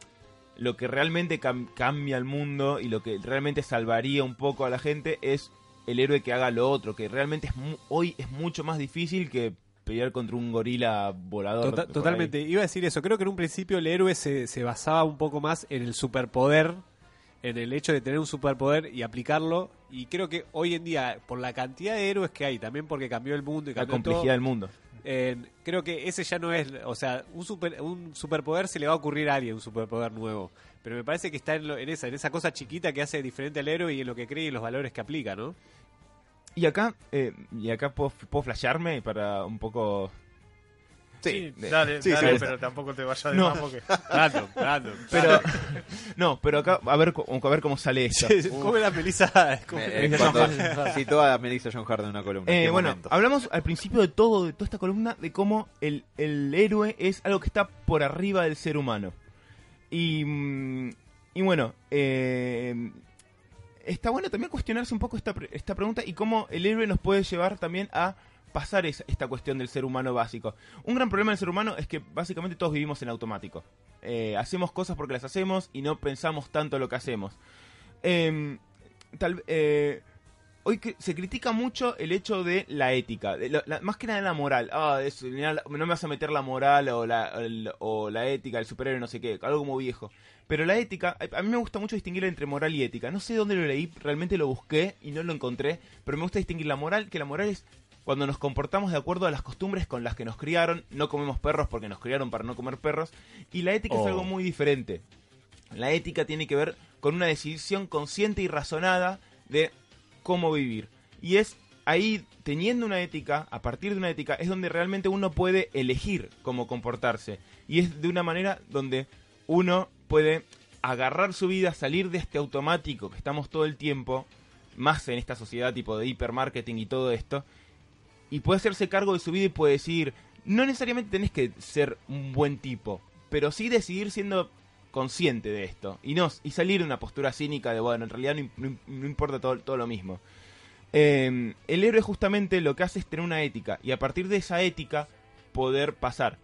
lo que realmente cam- cambia el mundo y lo que realmente salvaría un poco a la gente es el héroe que haga lo otro, que realmente es hoy es mucho más difícil que pelear contra un gorila volador. Tota- ahí. totalmente. Iba a decir eso. Creo que en un principio el héroe se, se basaba un poco más en el superpoder, en el hecho de tener un superpoder y aplicarlo. Y creo que hoy en día, por la cantidad de héroes que hay, también porque cambió el mundo y La cambió complejidad todo, del mundo. eh, creo que ese ya no es, o sea, un super un superpoder se le va a ocurrir a alguien, un superpoder nuevo. Pero me parece que está en, lo- en esa en esa cosa chiquita que hace diferente al héroe y en lo que cree y en los valores que aplica, ¿no? Y acá, eh, y acá puedo, puedo flashearme para un poco... Sí, de- dale, sí, dale, sí. pero tampoco te vayas de No. más porque... Random, random. Pero, no, pero acá, a ver, co- a ver cómo sale esto. Come la Melissa. come- Eh, eh, Melissa cuando citó a Melissa John Hart en una columna. Eh, bueno, momento. hablamos al principio de todo, de toda esta columna, de cómo el, el héroe es algo que está por arriba del ser humano. Y, mm, y bueno, eh, está bueno también cuestionarse un poco esta, esta pregunta y cómo el héroe nos puede llevar también a pasar esta cuestión del ser humano básico. Un gran problema del ser humano es que básicamente todos vivimos en automático. Eh, hacemos cosas porque las hacemos y no pensamos tanto lo que hacemos. Em, tal, eh, hoy se critica mucho el hecho de la ética, de lo- la- más que nada la moral. Ah, es- la- no me vas a meter la moral o la, el- o la ética, el superhéroe, no sé qué, algo como viejo. Pero la ética, a mí me gusta mucho distinguir entre moral y ética. No sé dónde lo leí, realmente lo busqué y no lo encontré, pero me gusta distinguir la moral, que la moral es cuando nos comportamos de acuerdo a las costumbres con las que nos criaron, no comemos perros porque nos criaron para no comer perros, y la ética es Oh. algo muy diferente. La ética tiene que ver con una decisión consciente y razonada de cómo vivir. Y es ahí, teniendo una ética, a partir de una ética, es donde realmente uno puede elegir cómo comportarse. Y es de una manera donde uno puede agarrar su vida, salir de este automático que estamos todo el tiempo, más en esta sociedad tipo de hipermarketing y todo esto, y puede hacerse cargo de su vida y puede decir, no necesariamente tenés que ser un buen tipo, pero sí decidir siendo consciente de esto. Y no y salir de una postura cínica de bueno en realidad no, im- no im- no importa todo, todo lo mismo. Eh, el héroe justamente lo que hace es tener una ética y a partir de esa ética poder pasar.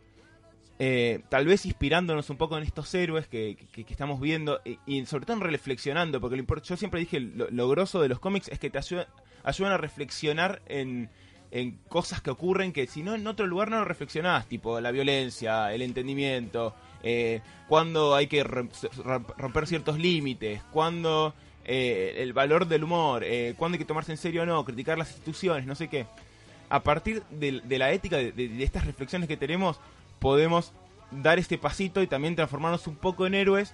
Eh, tal vez inspirándonos un poco en estos héroes que, que- que estamos viendo y, sobre todo reflexionando porque lo yo siempre dije lo, lo grosso de los cómics es que te ayudan, ayudan a reflexionar en, en cosas que ocurren que si no en otro lugar no lo reflexionás, tipo la violencia, el entendimiento, eh, cuando hay que rom- rom- romper ciertos límites, cuando eh, el valor del humor, eh, cuando hay que tomarse en serio o no, criticar las instituciones, no sé qué. A partir de, la ética, de, estas reflexiones que tenemos, podemos dar este pasito y también transformarnos un poco en héroes,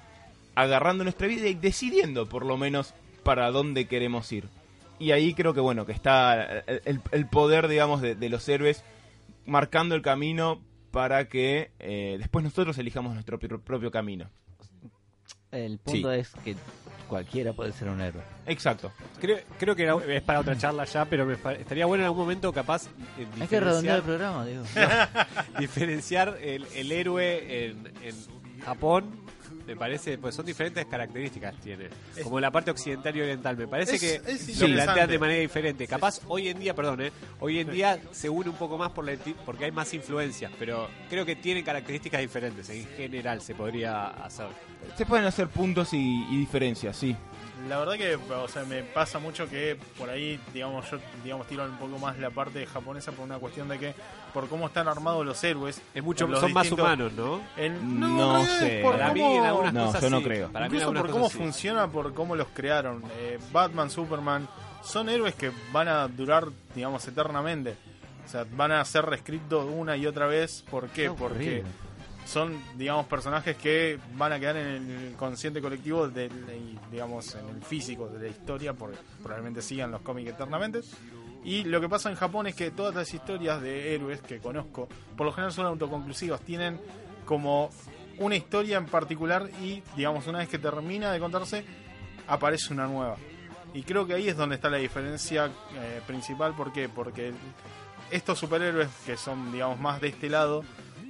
agarrando nuestra vida y decidiendo por lo menos para dónde queremos ir. Y ahí creo que bueno, que está el, poder, digamos, de los héroes marcando el camino para que eh, después nosotros elijamos nuestro propio, propio camino. El punto es que cualquiera puede ser un héroe. Exacto. Creo, creo que era- es para otra charla ya, pero me estaría bueno en algún momento capaz eh, Hay que redondear el diferenciar, programa, digo. diferenciar el, el héroe en, en Japón. Me parece, pues son diferentes características tiene. Como la parte occidental y oriental. Me parece Es- que es lo plantean de manera diferente. Capaz hoy en día, perdón, eh, hoy en día se une un poco más por la, porque hay más influencias, pero creo que tienen características diferentes. En general se podría hacer. Se pueden hacer puntos y, y diferencias, sí. La verdad que, o sea, me pasa mucho que por ahí, digamos, yo, digamos, tiro un poco más la parte japonesa por una cuestión de que, por cómo están armados los héroes. Es mucho, los son más humanos, ¿no? en- No sé. por Para mí cómo- en algunas No, cosas yo no sí. creo. Para mí Incluso por cómo sí. funciona, por cómo los crearon. Eh, Batman, Superman, son héroes que van a durar, digamos, eternamente. O sea, van a ser reescritos una y otra vez. ¿Por qué? Qué Porque horrible. Son, digamos, personajes que van a quedar en el consciente colectivo, del, digamos, en el físico de la historia, porque probablemente sigan los cómics eternamente. Y lo que pasa en Japón es que todas las historias de héroes que conozco, por lo general son autoconclusivas, tienen como una historia en particular y, digamos, una vez que termina de contarse, aparece una nueva. Y creo que ahí es donde está la diferencia eh, principal. ¿Por qué? Porque estos superhéroes que son, digamos, más de este lado,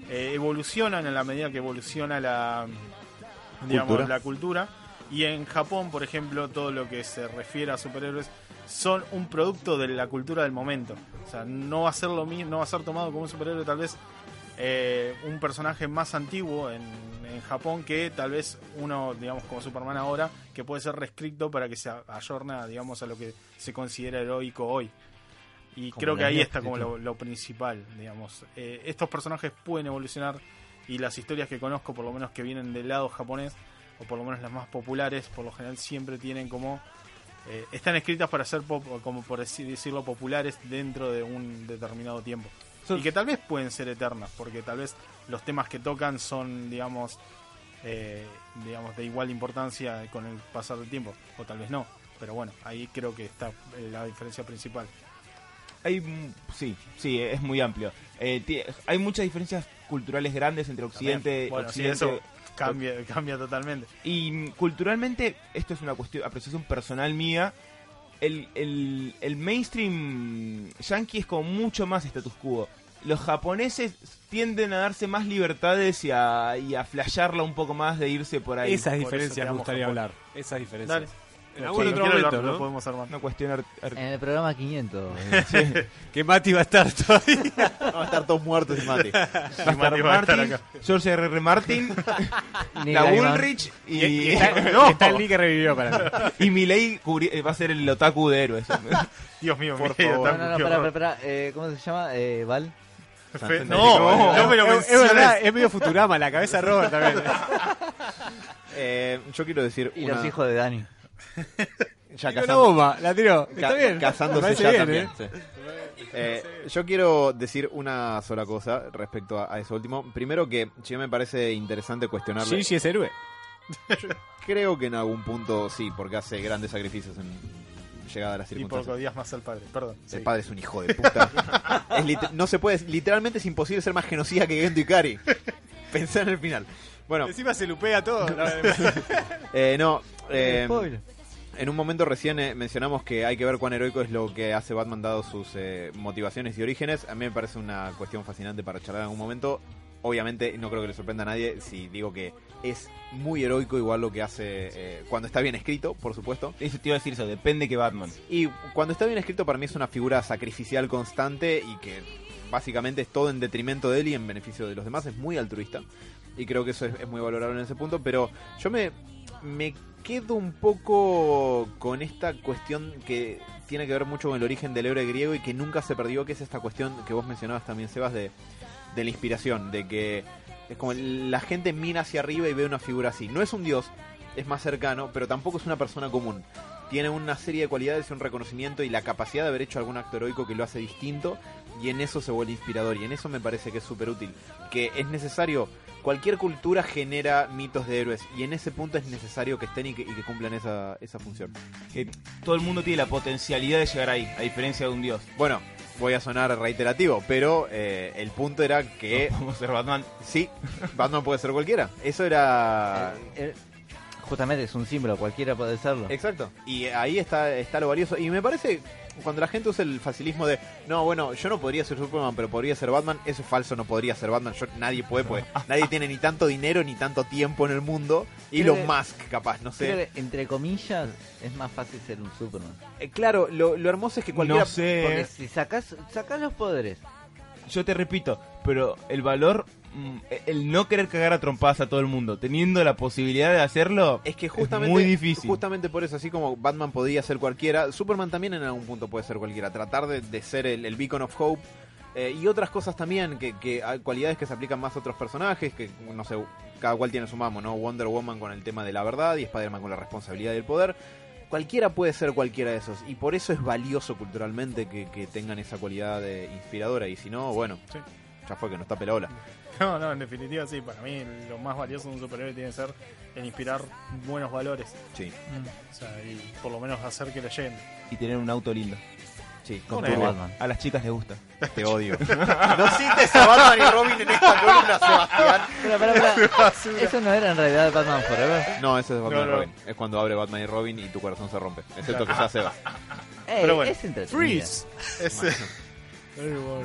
eh, evolucionan en la medida que evoluciona la, digamos, Cultura. la cultura. Y en Japón, por ejemplo, todo lo que se refiere a superhéroes son un producto de la cultura del momento. O sea, no va a ser lo mismo, no va a ser tomado como un superhéroe tal vez eh, un personaje más antiguo en, en Japón que tal vez uno, digamos, como Superman ahora, que puede ser reescrito para que se ayorne, digamos, a lo que se considera heroico hoy. Y Como creo que ahí está como lo, lo principal, digamos. Eh, estos personajes pueden evolucionar y las historias que conozco, por lo menos que vienen del lado japonés, o por lo menos las más populares, por lo general siempre tienen como... eh, están escritas para ser, pop- como por decirlo, populares dentro de un determinado tiempo. Y que tal vez pueden ser eternas, porque tal vez los temas que tocan son, digamos, eh, digamos de igual importancia con el pasar del tiempo, o tal vez no. Pero bueno, ahí creo que está eh, la diferencia principal. Hay, mm, sí, sí, es muy amplio. Eh, hay muchas diferencias culturales grandes entre Occidente, También. Bueno, sí, Occidente eso cambia, cambia totalmente. Y culturalmente, esto es una cuestión, apreciación personal mía. El, el, el mainstream yankee es como mucho más status quo. Los japoneses tienden a darse más libertades y a, y a flashearla un poco más de irse por ahí. Esas diferencias me gustaría Japón. hablar. Esas diferencias. Dale. En algún Sí, otro momento, lo- lo ¿no? podemos armar. Una cuestión ar- ar- En el programa 500. eh, Que Mati va a estar todavía. Vamos a estar todos muertos y. Va a estar Mati va a estar Martin, acá. George R. R. Martin, la. Ulrich y, Y, y y, está, No. y está el Lee que revivió para mí. Milei cubri- eh, va a ser el otaku de héroes. Dios mío, Por me- favor. No, no, no, pará, pará, eh, ¿Cómo se llama? Eh, Val. Fe- No, No, no me lo es, es verdad, es medio Futurama, la cabeza de Robert también. Eh, yo quiero decir Y una... los hijos de Dani. Ya Tiró la bomba, la tiró. Está ca- bien. Casándose ya bien, también. ¿eh? sí. Eh, yo quiero decir una sola cosa respecto a, a eso último. Primero que sí me parece interesante cuestionarle. Shinji es héroe. Creo que en algún punto sí, porque hace grandes sacrificios en llegada a las Y por circunstancias. odias más al padre, perdón. El sí. padre es un hijo de puta. Es no se puede, literalmente es imposible ser más genocida que Gendo Ikari. Pensá en el final. Bueno, Encima se lupea todo. eh, no. eh, en un momento recién eh, mencionamos que hay que ver cuán heroico es lo que hace Batman dado sus eh, motivaciones y orígenes. A mí me parece una cuestión fascinante para charlar en algún momento. obviamente no creo que le sorprenda a nadie si digo que es muy heroico igual lo que hace eh, cuando está bien escrito, por supuesto. Eso te iba a decir eso, depende que Batman. Y cuando está bien escrito para mí es una figura sacrificial constante y que básicamente es todo en detrimento de él y en beneficio de los demás, es muy altruista. Y creo que eso es, muy valorable en ese punto, pero yo me, me quedo un poco con esta cuestión que tiene que ver mucho con el origen del héroe griego y que nunca se perdió, que es esta cuestión que vos mencionabas también, Sebas, de, de la inspiración, de que es como la gente mira hacia arriba y ve una figura así. No es un dios, es más cercano, pero tampoco es una persona común. Tiene una serie de cualidades y un reconocimiento y la capacidad de haber hecho algún acto heroico que lo hace distinto y en eso se vuelve inspirador y en eso me parece que es súper útil. Que es necesario, cualquier cultura genera mitos de héroes y en ese punto es necesario que estén y que, y que cumplan esa, esa función. Que todo el mundo tiene la potencialidad de llegar ahí, a diferencia de un dios. Bueno, voy a sonar reiterativo, pero eh, el punto era que Vamos a ser Batman. sí, Batman puede ser cualquiera. Eso era... Eh, eh, justamente es un símbolo, cualquiera puede serlo. Exacto. Y ahí está, está lo valioso. Y me parece, cuando la gente usa el facilismo de, no, bueno, yo no podría ser Superman, pero podría ser Batman, eso es falso, no podría ser Batman. Yo, nadie puede, pues. nadie tiene ni tanto dinero ni tanto tiempo en el mundo. Creo Elon que- Musk, capaz, no Creo sé. que, entre comillas, es más fácil ser un Superman. Eh, claro, lo, lo hermoso es que cualquiera... No sé. Porque si sacas, sacas los poderes, Yo te repito, pero el valor, el no querer cagar a trompadas a todo el mundo, teniendo la posibilidad de hacerlo, Es que justamente, muy difícil. justamente por eso, así como Batman podía ser cualquiera, Superman también en algún punto puede ser cualquiera. Tratar de, de ser el, el beacon of hope eh, y otras cosas también, que, que hay cualidades que se aplican más a otros personajes, que no sé, cada cual tiene su mamo, ¿no? Wonder Woman con el tema de la verdad y Spider-Man con la responsabilidad y el poder. Cualquiera puede ser cualquiera de esos y por eso es valioso culturalmente que, que tengan esa cualidad de inspiradora y si no, bueno, Sí. ya fue que no está pelaola. No, no, en definitiva sí, para mí lo más valioso de un superhéroe tiene que ser el inspirar buenos valores. Sí, O sea, y por lo menos hacer que le lleguen. y tener un auto lindo. sí, Con él. Batman. A las chicas les gusta. te odio. no cites a Batman y Robin en esta columna, Sebastián. Pero, pero, pero, eso no era en realidad Batman Forever. No, ese es Batman No, y no. Robin. Es cuando abre Batman y Robin y tu corazón se rompe. Excepto que ya se va. Eh, Pero bueno. es entretenido. Freeze.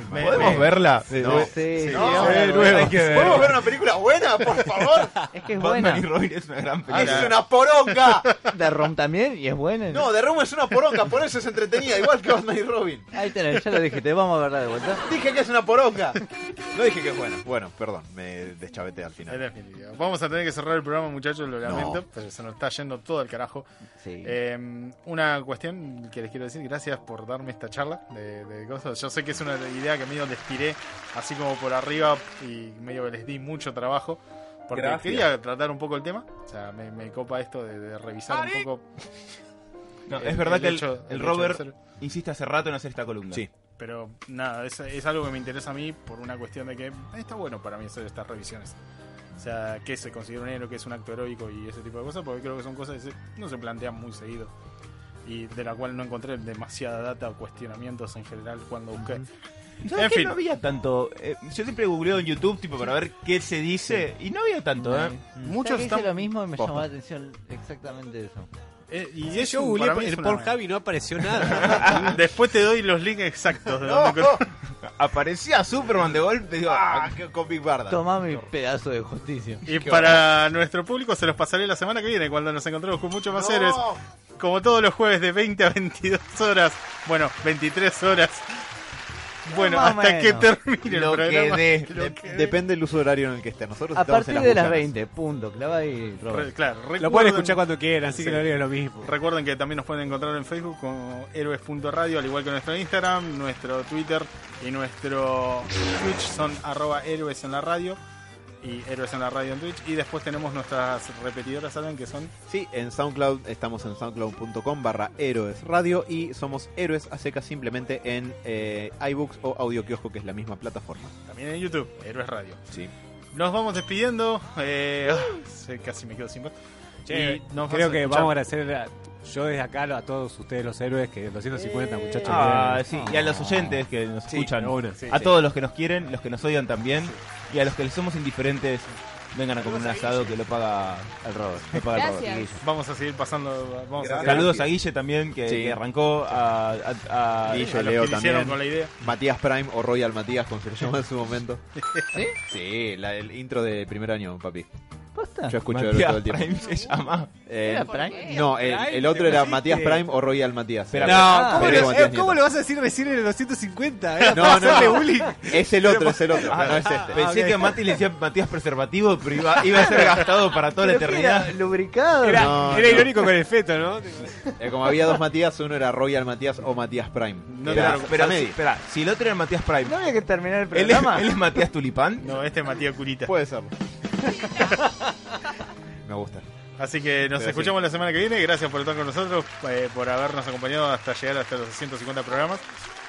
¿Podemos verla? No. Sí, no. Hay que ver. ¿Podemos ver una película buena, por favor? Es que es Batman buena. y Robin es una gran Ah, película. ¡Es una poronga! De Rom también, y es buena. No, The Room es una poronga, por eso es entretenida, igual que Batman y Robin. Ahí tenés, ya lo dije, te vamos a verla de vuelta. Dije que es una poronga. No dije que es buena. Bueno, perdón, me deschaveté al final. Vamos a tener que cerrar el programa, muchachos, lo lamento, No. pero se nos está yendo todo el carajo. Sí. Eh, una cuestión que les quiero decir, gracias por darme esta charla de, de cosas. Yo sé que es una idea que medio les tiré así como por arriba y medio que les di mucho trabajo. Porque Gracias. quería tratar un poco el tema. O sea, me, me copa esto de, de revisar un poco. No, el- es verdad el que el, hecho- el el hecho Robert insiste hace rato en hacer esta columna. Sí. Pero nada, es, es algo que me interesa a mí por una cuestión de que está bueno para mí hacer estas revisiones. O sea, qué se considera un héroe, qué es un acto heroico y ese tipo de cosas, porque creo que son cosas que se- no se plantean muy seguido. Y de la cual no encontré demasiada data o cuestionamientos en general cuando busqué. ¿Sabes En qué? fin. No había tanto. eh, yo siempre googleo en YouTube tipo para ver qué se dice y no había tanto, ¿eh? Muchos ¿Sabes que hice están. lo mismo y me Posta. llamó la atención exactamente eso. eh, y Y es yo googleé es el Pornhub y no apareció nada. Después te doy los links exactos de No, donde Aparecía Superman de golpe, digo, Ah, qué- con Big Barda. Toma mi pedazo de justicia. Y para nuestro público se los pasaré la semana que viene cuando nos encontremos con muchos más No. héroes. Como todos los jueves de 20 a 22 horas. Bueno, 23 horas. Bueno, Más hasta que menos. termine Lo el que programa. dé. Lo que dé. Depende del uso horario en el que esté. Nosotros A estamos partir en de las buchanas. 20, punto. Clava ahí, Re- Robert. claro, Lo pueden recuerden- escuchar cuando quieran, así Sí. que no haría lo mismo. Recuerden que también nos pueden encontrar en Facebook como héroes.radio, al igual que nuestro Instagram, nuestro Twitter y nuestro Twitch son arroba héroes en la radio y héroes en la radio en Twitch. Y después tenemos nuestras repetidoras, ¿saben? Que son Sí, en SoundCloud estamos en soundcloud.com barra héroes radio y somos héroes a secas simplemente en eh, iBooks o Audio Kiosco, que es la misma plataforma. también en YouTube, héroes radio. Sí. Nos vamos despidiendo. Eh, ah, casi me quedo sin voz. Che, Y nos creo que escuchar. vamos a agradecer a- yo desde acá a todos ustedes los héroes que 250 muchachos. Ah, sí, y a los oyentes que nos Sí, escuchan. una, sí, a sí. todos los que nos quieren, los que nos odian también. Y a los que les somos indiferentes, vengan a comer un asado que lo paga El Robert. lo paga el Gracias. Robert, Guille. Vamos a seguir pasando. Vamos a Saludos a Guille también, que, Sí. que arrancó a, a- a- Guille, a los Leo que también. con la idea. Matías Prime o Royal Matías, como se le llama en su momento. ¿Sí? Sí, la- el intro del primer año, papi. ¿Posta? Yo escucho Matías todo el tiempo. Prime se llama. Eh, ¿Era ¿Por Prime? no, el, el otro era Matías Prime o Royal Matías. Pero- No, Ah, ¿cómo, Federico lo, Matías eh, ¿cómo lo vas a decir recién en el 250? Era No, para no, hacerle no. bullying. Es el otro, es el otro. Ah, no es este. Pensé ok. que a Mati le decía Matías Preservativo, pero iba, iba a ser gastado para toda la ¿Pero qué eternidad. era? ¿Lubricado? Era, No, era no. irónico con el feto, ¿no? Eh, como había dos Matías, uno era Royal Matías o Matías Prime. No Era te Pero, pero Samedi. si, espera, si el otro era Matías Prime, ¿No había que terminar el ¿él es, programa? él es Matías Tulipán? No, este es Matías Curita. Puede ser. Me gusta. Así que nos Pero escuchamos la semana que viene. Gracias por estar con nosotros, eh, por habernos acompañado hasta llegar hasta los 150 programas.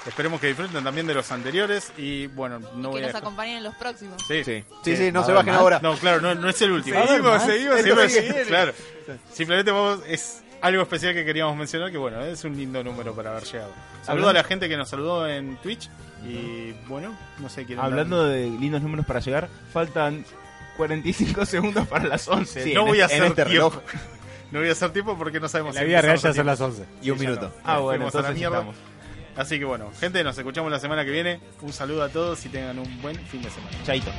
Esperemos que disfruten también de los anteriores. Y bueno, no y voy que a. nos acompañen en los próximos. Sí, Sí, sí, sí, no ¿Va a se bajen más? ahora. No, claro, no, no es el último. Seguimos, seguimos, Siempre- seguimos. claro. Simplemente vamos, es algo especial que queríamos mencionar, que bueno, es un lindo número para haber llegado. Saludo Hablando- a la gente que nos saludó en Twitch y bueno, no sé quién Hablando de lindos números para llegar, faltan 45 segundos para las 11. Sí, no en voy a este- en hacer este tiempo. reloj. No voy a hacer tiempo porque no sabemos En la si vida real ya a son las tiempo. 11. Y un Sí, minuto. no. Ah, bueno, Fuimos a la entonces mierda. Así que bueno, gente, nos escuchamos la semana que viene. Un saludo a todos y tengan un buen fin de semana. Chaito.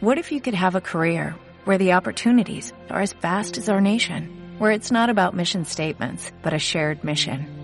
What if you could have a career where the opportunities are as vast as our nation, where it's not about mission statements, but a shared mission?